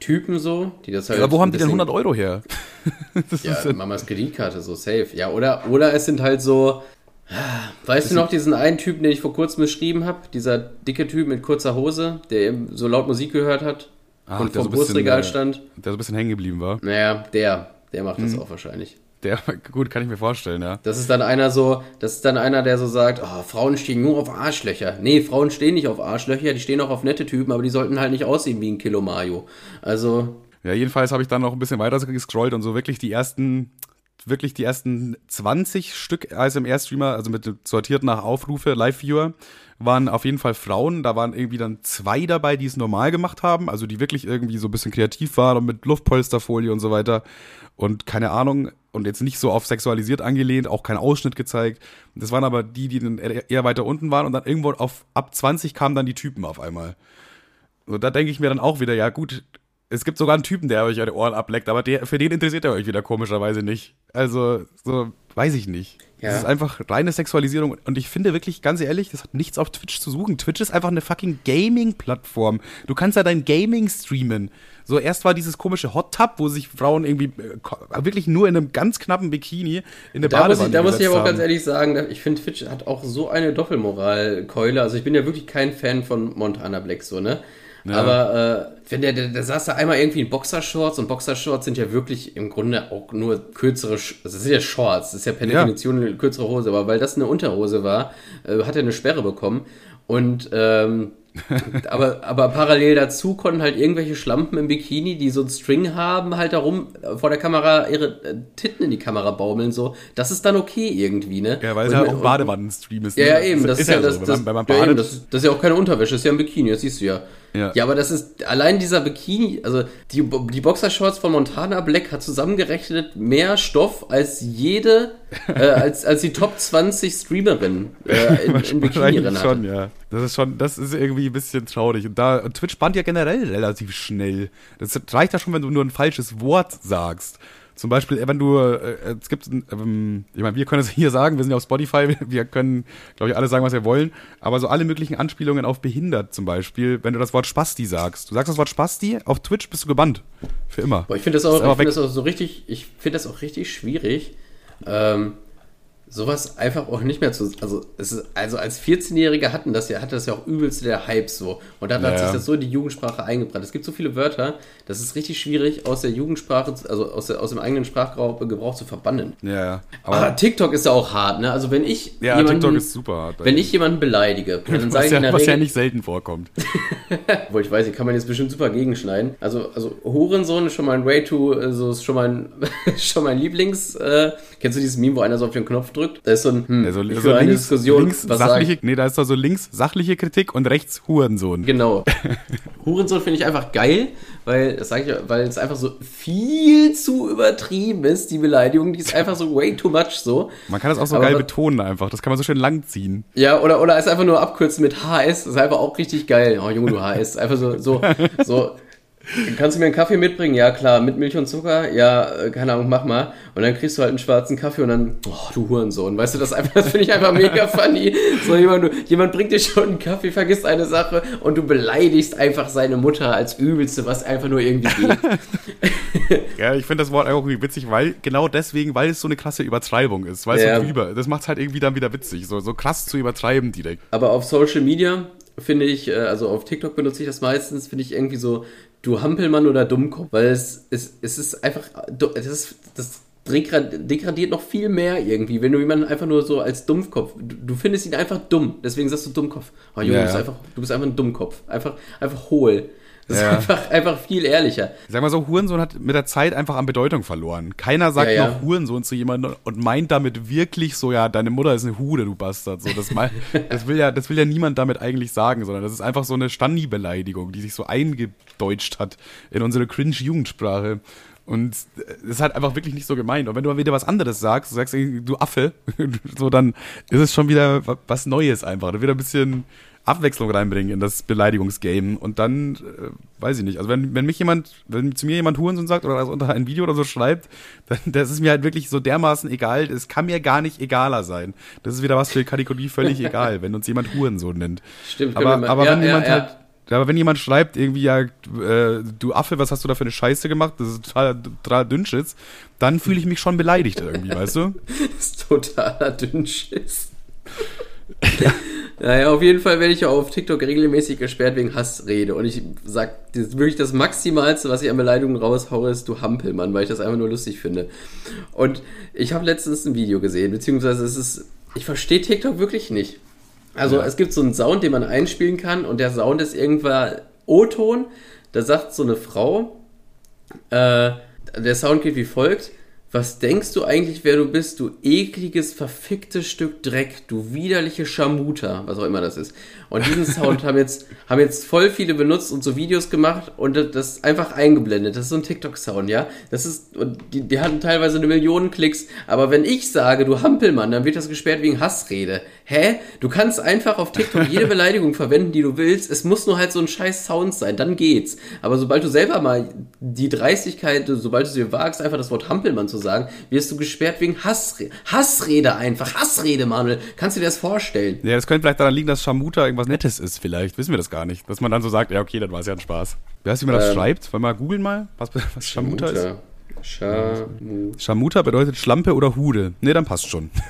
Typen so, die das halt. aber wo haben die denn bisschen- 100 Euro her? das Ja, ist ja, Mamas Kreditkarte, so safe. Ja, oder, oder es sind halt so. Weißt du noch diesen einen Typen, den ich vor kurzem beschrieben habe? Dieser dicke Typ mit kurzer Hose, der eben so laut Musik gehört hat? Ah, und vom so Brustregal äh, stand. Der so ein bisschen hängen geblieben war. Naja, der, der macht das auch wahrscheinlich. Der, gut, kann ich mir vorstellen, ja. Das ist dann einer so, das ist dann einer, der so sagt, oh, Frauen stehen nur auf Arschlöcher. Nee, Frauen stehen nicht auf Arschlöcher, die stehen auch auf nette Typen, aber die sollten halt nicht aussehen wie ein Kilo Mayo. Also, Ja, jedenfalls habe ich dann noch ein bisschen weiter gescrollt und so wirklich die ersten, wirklich die ersten 20 Stück ASMR-Streamer, also mit sortiert nach Aufrufe, Live-Viewer, waren auf jeden Fall Frauen. Da waren irgendwie dann zwei dabei, die es normal gemacht haben, also die wirklich irgendwie so ein bisschen kreativ waren und mit Luftpolsterfolie und so weiter. Und keine Ahnung, und jetzt nicht so auf sexualisiert angelehnt, auch kein Ausschnitt gezeigt. Das waren aber die, die dann eher weiter unten waren und dann irgendwo auf ab 20 kamen dann die Typen auf einmal. Und da denke ich mir dann auch wieder, ja gut, es gibt sogar einen Typen, der euch eure Ohren ableckt, aber der, für den interessiert er euch wieder komischerweise nicht. Also, so, weiß ich nicht. Ja. Das ist einfach reine Sexualisierung. Und ich finde wirklich, ganz ehrlich, das hat nichts auf Twitch zu suchen. Twitch ist einfach eine fucking Gaming-Plattform. Du kannst ja dein Gaming streamen. So, erst war dieses komische Hot Tub, wo sich Frauen irgendwie äh, wirklich nur in einem ganz knappen Bikini in der da muss, ich, Badewanne da muss ich aber auch ganz ehrlich sagen, ich finde Twitch hat auch so eine Doppelmoral-Keule. Also ich bin ja wirklich kein Fan von Montana Black, so, ne? Aber äh, wenn der, der, der saß da einmal irgendwie in Boxershorts und Boxershorts sind ja wirklich im Grunde auch nur kürzere, Sch- also das sind ja Shorts, das ist ja per Ja. Definition eine kürzere Hose, aber weil das eine Unterhose war, äh, hat er eine Sperre bekommen und ähm, aber, aber parallel dazu konnten halt irgendwelche Schlampen im Bikini, die so einen String haben, halt darum vor der Kamera ihre äh, Titten in die Kamera baumeln, so. Das ist dann okay irgendwie, ne? Ja, weil es Und ja mit- auch Badewannen-Stream ist. ja, ne? ja, eben. Das ist, ja, das, das, ja, eben, das, das ist ja auch keine Unterwäsche, das ist ja ein Bikini, das siehst du ja. Ja. Ja, aber das ist allein dieser Bikini, also die, die Boxershorts von Montana Black hat zusammengerechnet mehr Stoff als jede, äh, als, als die Top 20 Streamerinnen äh, in, in Bikini drin schon, ja. Das ist schon, das ist irgendwie ein bisschen traurig. Und da, und Twitch bannt ja generell relativ schnell. Das reicht ja schon, wenn du nur ein falsches Wort sagst. Zum Beispiel, äh, wenn du, äh, es gibt, ähm, ich meine, wir können es hier sagen, wir sind ja auf Spotify, wir können, glaube ich, alle sagen, was wir wollen, aber so alle möglichen Anspielungen auf behindert zum Beispiel, wenn du das Wort Spasti sagst. Du sagst das Wort Spasti, auf Twitch bist du gebannt. Für immer. Boah, ich finde das auch, ich finde weg. das auch so richtig, ich finde das auch richtig schwierig, ähm, sowas einfach auch nicht mehr zu, also es ist, also als 14-Jähriger hatten das ja, hatte das ja auch übelst der Hype so und dann hat Ja. sich das so in die Jugendsprache eingebrannt. Es gibt so viele Wörter, das ist richtig schwierig aus der Jugendsprache, also aus, der, aus dem eigenen Sprachgebrauch Gebrauch zu verbannen. Ja, ja. Aber Aber, TikTok ist ja auch hart, ne? Also wenn ich ja, jemanden, TikTok ist super hart. wenn ich jemanden beleidige, dann sage ich in ja, der was ja Regel, nicht selten vorkommt. Obwohl ich weiß, hier kann man jetzt bestimmt super gegenschneiden. Also, also Hurensohn ist schon mal ein Way to, also ist schon mein, schon mein Lieblings. Äh, kennst du dieses Meme, wo einer so auf den Knopf drückt? Da ist so ein, hm, Also, ich so eine links, Diskussion, links sachliche, ich? nee, da ist da so links sachliche Kritik und rechts Hurensohn. Genau. Hurensohn finde ich einfach geil, weil, das ich, weil es einfach so viel zu übertrieben ist, die Beleidigung. Die ist einfach so way too much so. Man kann das auch so Aber geil betonen einfach. Das kann man so schön langziehen. Ja, oder, oder es einfach nur abkürzen mit HS, das ist einfach auch richtig geil. Oh Junge, du HS. Einfach so, so, so. Kannst du mir einen Kaffee mitbringen? Ja, klar. Mit Milch und Zucker? Ja, äh, keine Ahnung, mach mal. Und dann kriegst du halt einen schwarzen Kaffee und dann, oh, du Hurensohn. Weißt du, das, einfach- das finde ich einfach mega funny. So jemand, jemand bringt dir schon einen Kaffee, vergisst eine Sache und du beleidigst einfach seine Mutter als Übelste, was einfach nur irgendwie geht. Ja, ich finde das Wort einfach irgendwie witzig, weil genau deswegen, weil es so eine krasse Übertreibung ist, weil Ja. so drüber. Das macht es halt irgendwie dann wieder witzig, so, so krass zu übertreiben direkt. Aber auf Social Media finde ich, äh, also auf TikTok benutze ich das meistens, finde ich irgendwie so, du Hampelmann oder Dummkopf, weil es, es, es ist einfach, das, ist, das degrad- degradiert noch viel mehr irgendwie, wenn du jemanden einfach nur so als Dummkopf, du, du findest ihn einfach dumm, deswegen sagst du Dummkopf. Oh Junge, Ja, du, bist einfach, du bist einfach ein Dummkopf, einfach, einfach hohl. Das Ja. ist einfach, einfach viel ehrlicher. Sag mal so, Hurensohn hat mit der Zeit einfach an Bedeutung verloren. Keiner sagt Ja, noch Hurensohn zu jemandem und meint damit wirklich so, ja, deine Mutter ist eine Hude, du Bastard. So, das, mal, das, will ja, das will ja niemand damit eigentlich sagen, sondern das ist einfach so eine Standi-Beleidigung, die sich so eingedeutscht hat in unsere cringe-Jugendsprache. Und es ist halt einfach wirklich nicht so gemeint. Und wenn du mal wieder was anderes sagst, du sagst, du Affe, so dann ist es schon wieder wa- was Neues einfach. Da wieder ein bisschen Abwechslung reinbringen in das Beleidigungsgame. Und dann, äh, weiß ich nicht. Also wenn, wenn mich jemand, wenn zu mir jemand Hurensohn sagt oder das unter ein Video oder so schreibt, dann das ist mir halt wirklich so dermaßen egal. Es kann mir gar nicht egaler sein. Das ist wieder was für Kategorie völlig egal, wenn uns jemand Hurensohn nennt. Stimmt, Aber, mal- aber ja, wenn ja, jemand ja. halt ja, aber wenn jemand schreibt, irgendwie, ja, äh, du Affe, was hast du da für eine Scheiße gemacht? Das ist total, total Dünnschiss, dann fühle ich mich schon beleidigt irgendwie, weißt du? Das ist totaler Dünnschiss. Naja, auf jeden Fall werde ich ja auf TikTok regelmäßig gesperrt wegen Hassrede. Und ich sag, das wirklich das Maximalste, was ich an Beleidigungen raushaue, ist du Hampelmann, weil ich das einfach nur lustig finde. Und ich habe letztens ein Video gesehen, beziehungsweise es ist, ich verstehe TikTok wirklich nicht. Also Ja. es gibt so einen Sound, den man einspielen kann und der Sound ist irgendwann O-Ton. Da sagt so eine Frau, äh, der Sound geht wie folgt. Was denkst du eigentlich, wer du bist, du ekliges, verficktes Stück Dreck, du widerliche Schamuter, was auch immer das ist. Und diesen Sound haben jetzt, haben jetzt voll viele benutzt und so Videos gemacht und das- einfach eingeblendet. Das ist so ein TikTok-Sound, ja. Das ist, und die, die hatten teilweise eine Million Klicks, aber wenn ich sage, du Hampelmann, dann wird das gesperrt wegen Hassrede. Hä? Du kannst einfach auf TikTok jede Beleidigung verwenden, die du willst. Es muss nur halt so ein scheiß Sound sein, dann geht's. Aber sobald du selber mal die Dreistigkeit, sobald du es dir wagst, einfach das Wort Hampelmann zu sagen, wirst du gesperrt wegen Hassrede. Hassrede einfach. Hassrede, Manuel. Kannst du dir das vorstellen? Ja, das könnte vielleicht daran liegen, dass Shamuta irgendwas Nettes ist, vielleicht. Wissen wir das gar nicht. Dass man dann so sagt, ja, okay, dann war es ja ein Spaß. Weißt du, wie man das Ähm, schreibt? Wollen wir mal googeln mal, was, was Shamuta ist? Shamu. Shamuta bedeutet Schlampe oder Hude. Nee, dann passt schon.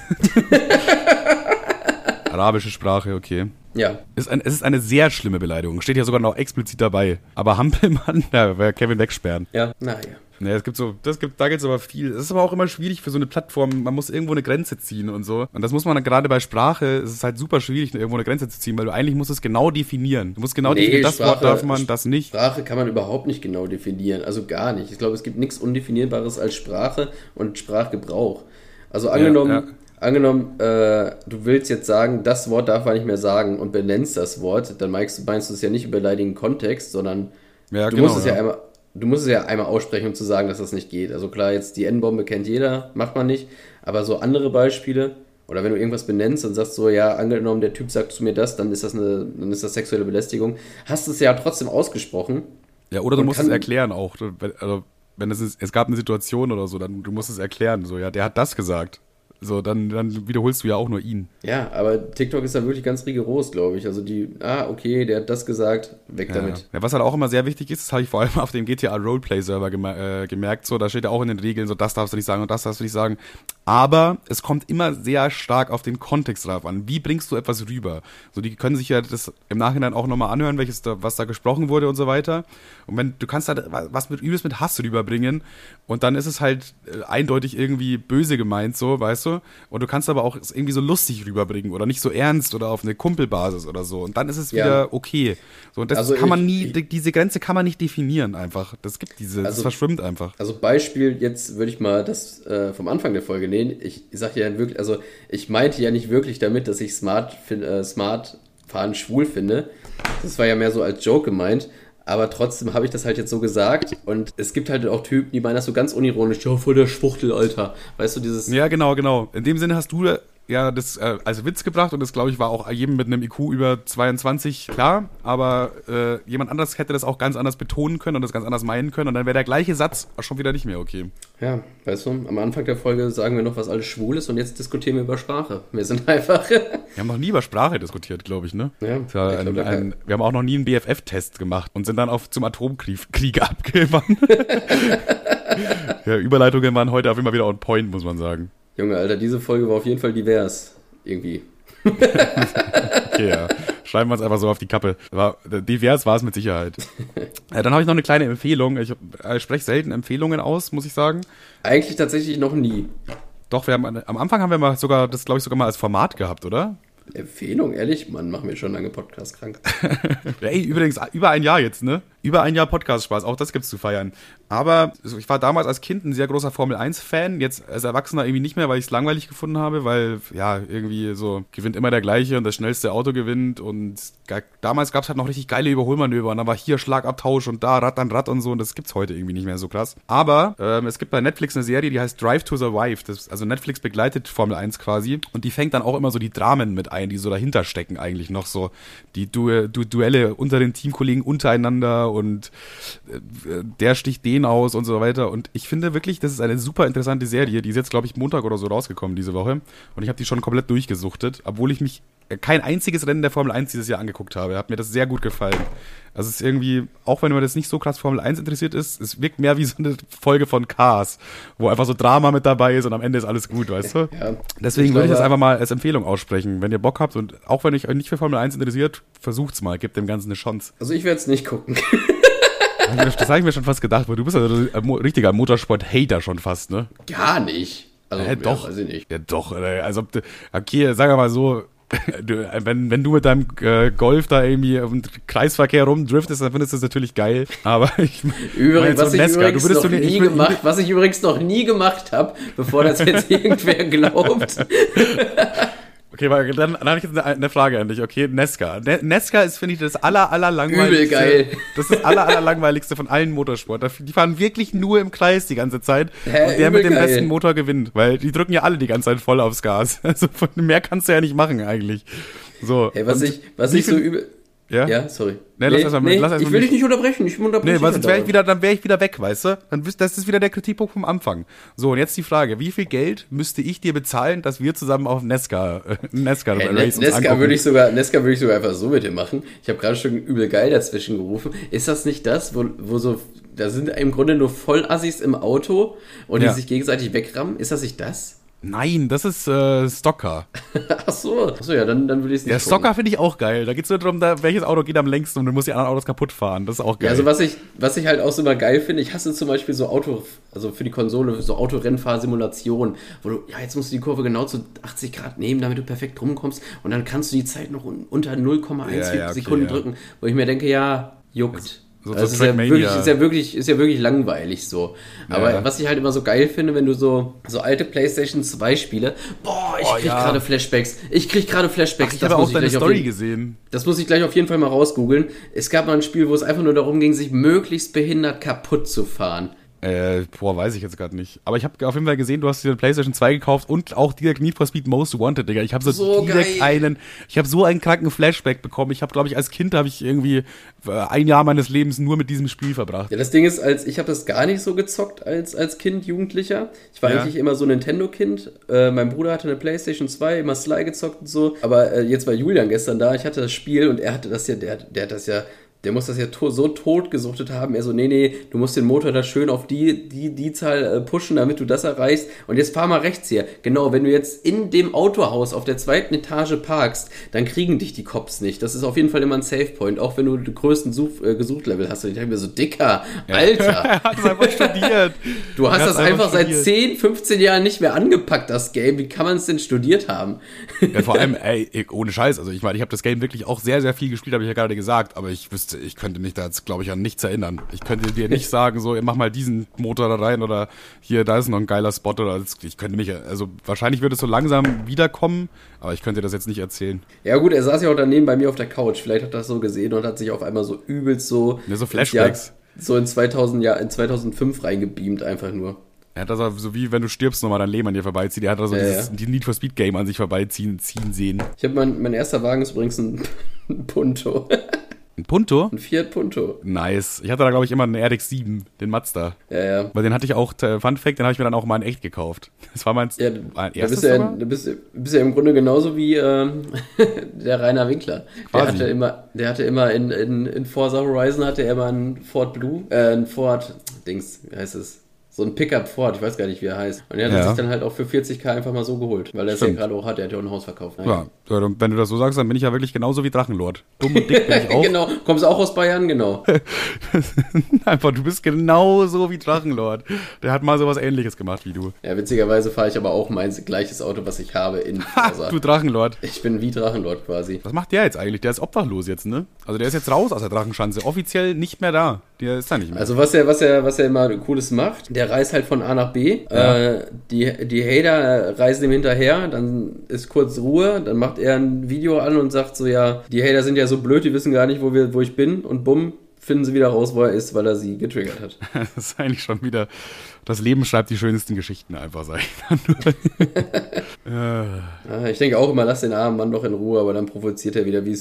Arabische Sprache, okay. Ja. Ist ein, es ist eine sehr schlimme Beleidigung. Steht ja sogar noch explizit dabei. Aber Hampelmann, da wäre Kevin wegsperren. Ja. Naja. Nee, es gibt so, das gibt, da gibt es aber viel. Es ist aber auch immer schwierig für so eine Plattform. Man muss irgendwo eine Grenze ziehen und so. Und das muss man dann gerade bei Sprache, es ist halt super schwierig, irgendwo eine Grenze zu ziehen, weil du eigentlich musst es genau definieren. Du musst genau Nee, definieren, das Wort Sprache- darf man, das nicht. Sprache kann man überhaupt nicht genau definieren. Also gar nicht. Ich glaube, es gibt nichts Undefinierbares als Sprache und Sprachgebrauch. Also angenommen, ja. angenommen äh, du willst jetzt sagen, das Wort darf man nicht mehr sagen und benennst das Wort, dann meinst, meinst du es ja nicht im beleidigenden Kontext, sondern Ja, du genau, musst es ja. ja. einmal. Du musst es ja einmal aussprechen, um zu sagen, dass das nicht geht. Also klar, jetzt die N-Bombe kennt jeder, macht man nicht. Aber so andere Beispiele, oder wenn du irgendwas benennst und sagst so, ja, angenommen, der Typ sagt zu mir das, dann ist das eine, dann ist das sexuelle Belästigung. Hast du es ja trotzdem ausgesprochen. Ja, oder du musst es erklären auch. Also, wenn es ist, es gab eine Situation oder so, dann du musst es erklären. So, ja, der hat das gesagt. So, dann, dann wiederholst du ja auch nur ihn. Ja, aber TikTok ist da wirklich ganz rigoros, glaube ich. Also die, ah, okay, der hat das gesagt, weg Ja, damit. ja. was halt auch immer sehr wichtig ist, das habe ich vor allem auf dem GTA Roleplay Server geme äh, gemerkt, so, da steht ja auch in den Regeln, so, das darfst du nicht sagen und das darfst du nicht sagen. Aber es kommt immer sehr stark auf den Kontext drauf an. Wie bringst du etwas rüber? So, die können sich ja das im Nachhinein auch nochmal anhören, welches da, was da gesprochen wurde und so weiter. Und wenn, du kannst halt was mit übelst mit Hass rüberbringen und dann ist es halt äh, eindeutig irgendwie böse gemeint, so, weißt du? Und du kannst aber auch es irgendwie so lustig rüberbringen oder nicht so ernst oder auf eine Kumpelbasis oder so. Und dann ist es Ja. wieder okay. So, und das Also kann man ich- nie, die- diese Grenze kann man nicht definieren einfach. Das gibt diese, das Also- verschwimmt einfach. Also Beispiel, jetzt würde ich mal das äh, vom Anfang der Folge nehmen. Ich sage ja wirklich, also ich meinte ja nicht wirklich damit, dass ich Smart, äh, Smart fahren schwul finde. Das war ja mehr so als Joke gemeint. Aber trotzdem habe ich das halt jetzt so gesagt. Und es gibt halt auch Typen, die meinen das so ganz unironisch. Ja, voll der Schwuchtel, Alter. Weißt du, dieses... Ja, genau, genau. In dem Sinne hast du ja das äh, als Witz gebracht und das, glaube ich, war auch jedem mit einem IQ über 22 klar. Aber äh, jemand anderes hätte das auch ganz anders betonen können und das ganz anders meinen können und dann wäre der gleiche Satz auch schon wieder nicht mehr okay. Ja, weißt du, am Anfang der Folge sagen wir noch, was alles schwul ist. Und jetzt diskutieren wir über Sprache. Wir sind einfach... Wir haben noch nie über Sprache diskutiert, glaube ich, ne? Ja, war ich ein, glaub, ein, wir haben auch noch nie einen BFF-Test gemacht und sind dann auf zum Atomkrieg Krieg abgewandt. ja, Überleitungen waren heute auf immer wieder on point, muss man sagen. Junge, Alter, diese Folge war auf jeden Fall divers. Irgendwie. Okay, ja. Schreiben wir uns einfach so auf die Kappe. War, divers war es mit Sicherheit. Äh, dann habe ich noch eine kleine Empfehlung. Ich äh, spreche selten Empfehlungen aus, muss ich sagen. Eigentlich tatsächlich noch nie. Doch, wir haben am Anfang haben wir mal sogar, das glaube ich sogar mal als Format gehabt, oder? Empfehlung, ehrlich? Mann, mach mir schon lange Podcast krank. Ja, ey, übrigens, über ein Jahr jetzt, ne? Über ein Jahr Podcast-Spaß, auch das gibt's zu feiern. Aber ich war damals als Kind ein sehr großer Formel-1-Fan, jetzt als Erwachsener irgendwie nicht mehr, weil ich es langweilig gefunden habe, weil, ja, irgendwie so, gewinnt immer der gleiche und das schnellste Auto gewinnt und damals gab's halt noch richtig geile Überholmanöver und dann war hier Schlagabtausch und da Rad an Rad und so und das gibt's heute irgendwie nicht mehr so krass. Aber ähm, es gibt bei Netflix eine Serie, die heißt Drive to Survive. Das, also Netflix begleitet Formel 1 quasi und die fängt dann auch immer so die Dramen mit ein, die so dahinter stecken eigentlich noch so. Die du du Duelle unter den Teamkollegen untereinander und äh, der sticht den aus und so weiter. Und ich finde wirklich, das ist eine super interessante Serie. Die ist jetzt, glaube ich, Montag oder so rausgekommen diese Woche. Und ich habe die schon komplett durchgesuchtet, obwohl ich mich kein einziges Rennen der Formel 1 dieses Jahr angeguckt habe. Hat mir das sehr gut gefallen. Also es ist irgendwie, auch wenn man das nicht so krass Formel 1 interessiert ist, es wirkt mehr wie so eine Folge von Cars, wo einfach so Drama mit dabei ist und am Ende ist alles gut, weißt du? Ja. Deswegen würde ich das einfach mal als Empfehlung aussprechen. Wenn ihr Bock habt und auch wenn euch nicht für Formel 1 interessiert, versucht's mal, gebt dem Ganzen eine Chance. Also ich werde es nicht gucken. Das habe ich mir schon fast gedacht, weil du bist also ein richtiger Motorsport-Hater schon fast, ne? Gar nicht. Also, Hä, doch. Ja, weiß ich nicht. Ja, doch, als ob du, okay, sag mal so, du, wenn, wenn du mit deinem äh, Golf da irgendwie im Kreisverkehr rumdriftest, dann findest du das natürlich geil. Aber ich Übrigens, so ich übrigens du noch nie ich gemacht, was ich übrigens noch nie gemacht habe, bevor das jetzt irgendwer glaubt. Okay, weil dann, dann habe ich jetzt eine, eine Frage an dich, okay? Nesca. Ne, Nesca ist, finde ich, das aller, aller langweiligste. Übel geil. Das ist aller, aller langweiligste von allen Motorsport. Die fahren wirklich nur im Kreis die ganze Zeit. Hä, und der mit dem geil. besten Motor gewinnt. Weil die drücken ja alle die ganze Zeit voll aufs Gas. Also von mehr kannst du ja nicht machen eigentlich. So. Hey, was ich, was ich so übel. Ja? Ja, sorry. Nee, lass erst mal- lass erst ich will dich nicht unterbrechen. Ich unterbreche Nee, weil sonst wäre ich wieder, dann wäre ich wieder weg, weißt du? Dann das ist wieder der Kritikpunkt vom Anfang. So, und jetzt die Frage, wie viel Geld müsste ich dir bezahlen, dass wir zusammen auf Nesca, äh, Nesca Hey, Race Nesca würde ich sogar, Nesca würde ich sogar einfach so mit dir machen. Ich habe gerade schon übel geil dazwischen gerufen. Ist das nicht das, wo, wo so, da sind im Grunde nur Vollassis im Auto und Ja. die sich gegenseitig wegrammen? Ist das nicht das? Nein, das ist äh, Stocker. Ach so, ach so ja, dann, dann will ich es nicht Der. Stocker finde ich auch geil. Da geht es nur darum, da, welches Auto geht am längsten und du musst die anderen Autos kaputt fahren. Das ist auch geil. Ja, also was ich, was ich halt auch so immer geil finde, ich hasse zum Beispiel so Auto, also für die Konsole, so Autorennfahrsimulationen, wo du, ja, jetzt musst du die Kurve genau zu 80 Grad nehmen, damit du perfekt rumkommst und dann kannst du die Zeit noch un unter 0,1 Ja, ja, okay, Sekunden ja. drücken, wo ich mir denke, ja, juckt. So- so Also es ist, ja wirklich, ist, ja wirklich, ist ja wirklich langweilig so. Aber Ja. was ich halt immer so geil finde, wenn du so, so alte PlayStation 2 Spiele, boah, ich Oh, krieg ja. gerade Flashbacks. Ich krieg gerade Flashbacks. ich das habe auch deine Story jeden- gesehen. das muss ich gleich auf jeden Fall mal rausgoogeln. Es gab mal ein Spiel, wo es einfach nur darum ging, sich möglichst behindert kaputt zu fahren. Äh, boah, weiß ich jetzt gerade nicht. Aber ich habe auf jeden Fall gesehen, du hast dir eine PlayStation 2 gekauft und auch direkt Need for Speed Most Wanted, Digga. Ich habe so, So direkt geil. einen, ich habe so einen kranken Flashback bekommen. Ich habe, glaube ich, als Kind habe ich irgendwie äh, ein Jahr meines Lebens nur mit diesem Spiel verbracht. Ja, das Ding ist, als ich habe das gar nicht so gezockt als, als Kind, Jugendlicher. Ich war Ja. eigentlich immer so ein Nintendo-Kind. Äh, mein Bruder hatte eine Playstation 2, immer Sly gezockt und so. Aber äh, jetzt war Julian gestern da, ich hatte das Spiel und er hatte das ja, der, der hat das ja. Der muss das ja to so tot gesuchtet haben. Er so, nee, nee, du musst den Motor da schön auf die, die, die Zahl äh, pushen, damit du das erreichst. Und jetzt fahr mal rechts hier. Genau, wenn du jetzt in dem Autohaus auf der zweiten Etage parkst, dann kriegen dich die Cops nicht. Das ist auf jeden Fall immer ein Safe-Point, auch wenn du den größten Such, äh, Gesuchtlevel hast. Und ich denke mir so, Dicker, Alter. er hat es einfach studiert. Du hast das einfach seit studiert. 10, 15 Jahren nicht mehr angepackt, das Game. Wie kann man es denn studiert haben? Ja, vor allem, ey, ohne Scheiß. Also ich meine, ich habe das Game wirklich auch sehr, sehr viel gespielt, habe ich ja gerade gesagt. Aber ich wüsste, ich könnte mich da jetzt, glaube ich, an nichts erinnern. Ich könnte dir nicht sagen, so, mach mal diesen Motor da rein oder hier, da ist noch ein geiler Spot oder ich könnte mich, also wahrscheinlich würde es so langsam wiederkommen, aber ich könnte dir das jetzt nicht erzählen. Ja gut, er saß ja auch daneben bei mir auf der Couch. Vielleicht hat er das so gesehen und hat sich auf einmal so übelst so... Ja, so Flashbacks. Jahr- So in 2000, Jahr, in 2005 reingebeamt einfach nur. Er hat das auch so wie, wenn du stirbst, nochmal dein Leben an dir vorbeizieht. Er hat da so Ja, dieses ja. die Need for Speed Game an sich vorbeiziehen ziehen sehen. Ich habe mein, mein erster Wagen ist übrigens ein Punto. Ein Punto? Ein Fiat Punto. Nice. Ich hatte da, glaube ich, immer einen RX-7, den Mazda. Ja, ja. Weil den hatte ich auch, äh, Fun Fact, den habe ich mir dann auch mal in echt gekauft. Das war mein, Ja, mein du erstes bist ja, du bist, du bist ja im Grunde genauso wie ähm, der Rainer Winkler. Der Quasi. hatte immer, der hatte immer in, in, in Forza Horizon hatte er immer einen Ford Blue, äh, einen Ford, Dings, wie heißt es? So ein Pickup Ford, ich weiß gar nicht, wie er heißt. Und er hat Ja. sich dann halt auch für 40k einfach mal so geholt, weil er es ja gerade auch hat, er hat ja auch ein Haus verkauft. Naja. Ja, ja, wenn du das so sagst, dann bin ich ja wirklich genauso wie Drachenlord. Dumm und dick bin ich auch. genau, kommst auch aus Bayern, genau. Einfach, du bist genauso wie Drachenlord. Der hat mal sowas ähnliches gemacht wie du. Ja, witzigerweise fahre ich aber auch mein gleiches Auto, was ich habe in Forza. du Drachenlord. ich bin wie Drachenlord quasi. Was macht der jetzt eigentlich? Der ist obdachlos jetzt, ne? Also der ist jetzt raus aus der Drachenschanze. Offiziell nicht mehr da. Der ist da nicht mehr. Also was er, was er, was er immer Cooles macht, der reist halt von A nach B. Ja. Äh, die, die Hater reisen ihm hinterher, dann ist kurz Ruhe, dann macht er ein Video an und sagt so, ja, die Hater sind ja so blöd, die wissen gar nicht, wo, wir, wo ich bin und bumm, finden sie wieder raus, wo er ist, weil er sie getriggert hat. Das ist eigentlich schon wieder. Das Leben schreibt die schönsten Geschichten einfach, sag ich dann äh, ich denke auch immer, lass den armen Mann doch in Ruhe, aber dann provoziert er wieder, wie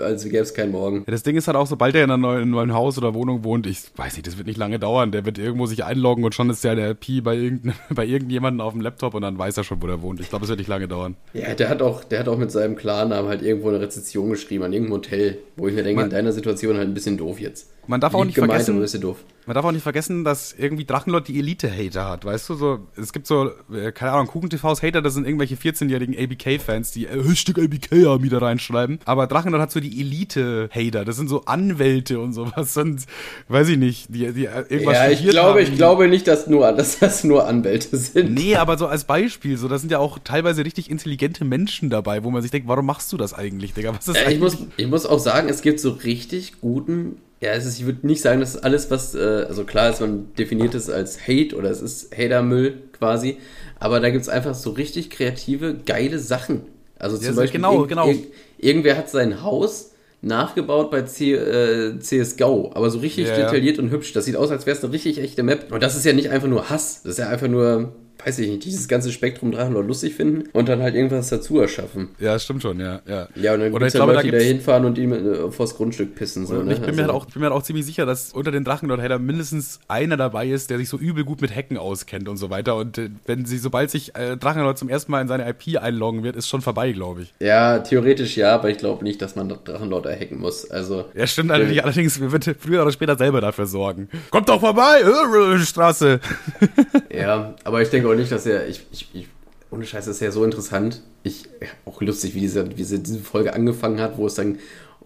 als gäbe es keinen Morgen. Ja, das Ding ist halt auch, sobald er in einem neuen, neuen Haus oder Wohnung wohnt, ich weiß nicht, das wird nicht lange dauern. Der wird irgendwo sich einloggen und schon ist ja der Pi bei, irgendein, bei irgendjemandem auf dem Laptop und dann weiß er schon, wo der wohnt. Ich glaube, es wird nicht lange dauern. Ja, der hat auch, der hat auch mit seinem Klarnamen halt irgendwo eine Rezession geschrieben an irgendeinem Hotel, wo ich mir denke, in deiner Situation halt ein bisschen doof jetzt. Man darf auch nicht gemeint, vergessen. Man darf auch nicht vergessen, dass irgendwie Drachenlord die Elite-Hater hat, weißt du? So, es gibt so, äh, keine Ahnung, KuchenTVs Hater, das sind irgendwelche 14-jährigen ABK-Fans, die äh, Hashtag ABK-Army da reinschreiben. Aber Drachenlord hat so die Elite-Hater, das sind so Anwälte und sowas und, weiß ich nicht, die, die äh, irgendwas Ja, ich glaube, haben. ich glaube nicht, dass, nur, dass das nur Anwälte sind. Nee, aber so als Beispiel, so, da sind ja auch teilweise richtig intelligente Menschen dabei, wo man sich denkt, warum machst du das eigentlich, Digga? Was ist Äh, ich, eigentlich? muss, ich muss auch sagen, es gibt so richtig guten. Ja, es ist, ich würde nicht sagen, dass alles, was, äh, also klar ist, man definiert es als Hate oder es ist Hatermüll quasi, aber da gibt es einfach so richtig kreative, geile Sachen. Also zum Ja, Beispiel, genau, irg- genau. irg- irgendwer hat sein Haus nachgebaut bei C, äh, CSGO, aber so richtig Ja, ja. detailliert und hübsch. Das sieht aus, als wäre es eine richtig echte Map. Und das ist ja nicht einfach nur Hass, das ist ja einfach nur, weiß ich nicht, dieses ganze Spektrum Drachenlord lustig finden und dann halt irgendwas dazu erschaffen. Ja, stimmt schon, ja, ja. Ja, und dann Oder ich ja glaube, da Leute, die da hinfahren und die äh, vors Grundstück pissen. So, ne? ich bin, mir halt Also- auch, bin mir halt auch ziemlich sicher, dass unter den Drachenlord-Hater mindestens einer dabei ist, der sich so übel gut mit Hacken auskennt und so weiter. Und äh, wenn sie, sobald sich äh, Drachenlord zum ersten Mal in seine IP einloggen wird, ist schon vorbei, glaube ich. Ja, theoretisch ja, aber ich glaube nicht, dass man Drachenlord erhacken muss. Also, Ja, stimmt allerdings, allerdings wird früher oder später selber dafür sorgen. Kommt doch vorbei, äh, Straße. ja, aber ich denke nicht, dass er. Ich, ich, ich, ohne Scheiß, das ist ja so interessant. Ich, ja, auch lustig, wie diese, wie diese, Folge angefangen hat, wo es dann.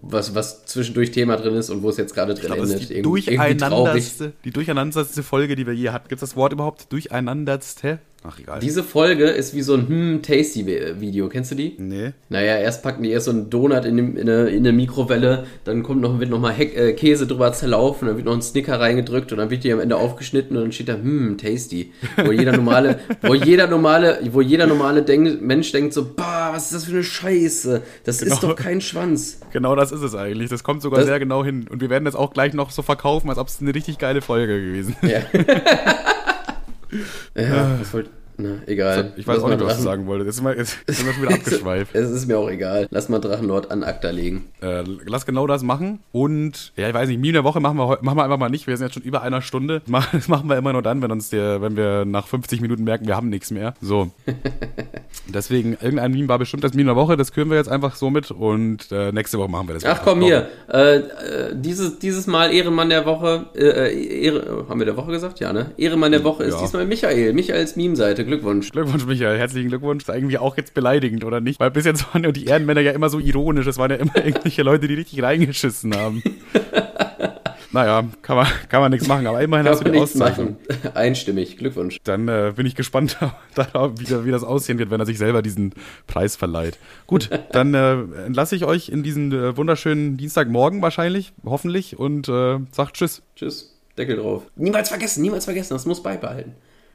Was, was zwischendurch Thema drin ist und wo es jetzt gerade drin Ich glaube, das endet. ist die traurig. durcheinanderste, die durcheinanderste Folge, die wir je hatten. Gibt es das Wort überhaupt? Durcheinanderste? Ach, egal. Diese Folge ist wie so ein hm, Tasty-Video. Kennst du die? nee. Naja, erst packen die erst so einen Donut in, in, eine, in eine Mikrowelle, dann kommt noch, wird noch mal Heck, äh, Käse drüber zerlaufen, dann wird noch ein Snicker reingedrückt und dann wird die am Ende aufgeschnitten und dann steht da, hm, tasty. Wo jeder normale, wo jeder normale, wo jeder normale denk, Mensch denkt so, bah, was ist das für eine Scheiße? Das ist Genau. doch kein Schwanz. Genau das ist es eigentlich. Das kommt sogar Das- sehr genau hin. Und wir werden das auch gleich noch so verkaufen, als ob es eine richtig geile Folge gewesen Ja. ja, was wollt, na, egal. Ich weiß Lass auch nicht, was Drachen- sagen wolltest. Jetzt sind wir, jetzt sind wir schon wieder abgeschweift. Es ist mir auch egal. Lass mal Drachenlord an Akta legen. Äh, lass genau das machen. Und, ja, ich weiß nicht, Meme der Woche machen wir, machen wir einfach mal nicht. Wir sind jetzt schon über einer Stunde. Das machen wir immer nur dann, wenn uns der, wenn wir nach 50 Minuten merken, wir haben nichts mehr. So. Deswegen, irgendein Meme war bestimmt das Meme der Woche. Das küren wir jetzt einfach so mit. Und äh, nächste Woche machen wir das. Ach komm, hier. Äh, äh, dieses, dieses Mal Ehrenmann der Woche. Äh, äh, Ehre, haben wir der Woche gesagt? Ja, ne? Ehrenmann der Woche ist Ja. diesmal Michael. Michaels Meme-Seite. Glückwunsch. Glückwunsch, Michael. Herzlichen Glückwunsch. Das ist eigentlich auch jetzt beleidigend, oder nicht? Weil bis jetzt waren ja die Ehrenmänner ja immer so ironisch. Es waren ja immer irgendwelche Leute, die richtig reingeschissen haben. naja, kann man, kann man nichts machen. Aber immerhin hast du Kann die Auszeichnung. machen. Einstimmig. Glückwunsch. Dann äh, bin ich gespannt darauf, wie, wie das aussehen wird, wenn er sich selber diesen Preis verleiht. Gut, dann äh, entlasse ich euch in diesen äh, wunderschönen Dienstagmorgen wahrscheinlich, hoffentlich, und äh, sagt Tschüss. Tschüss. Deckel drauf. Niemals vergessen, niemals vergessen. Das muss beibehalten.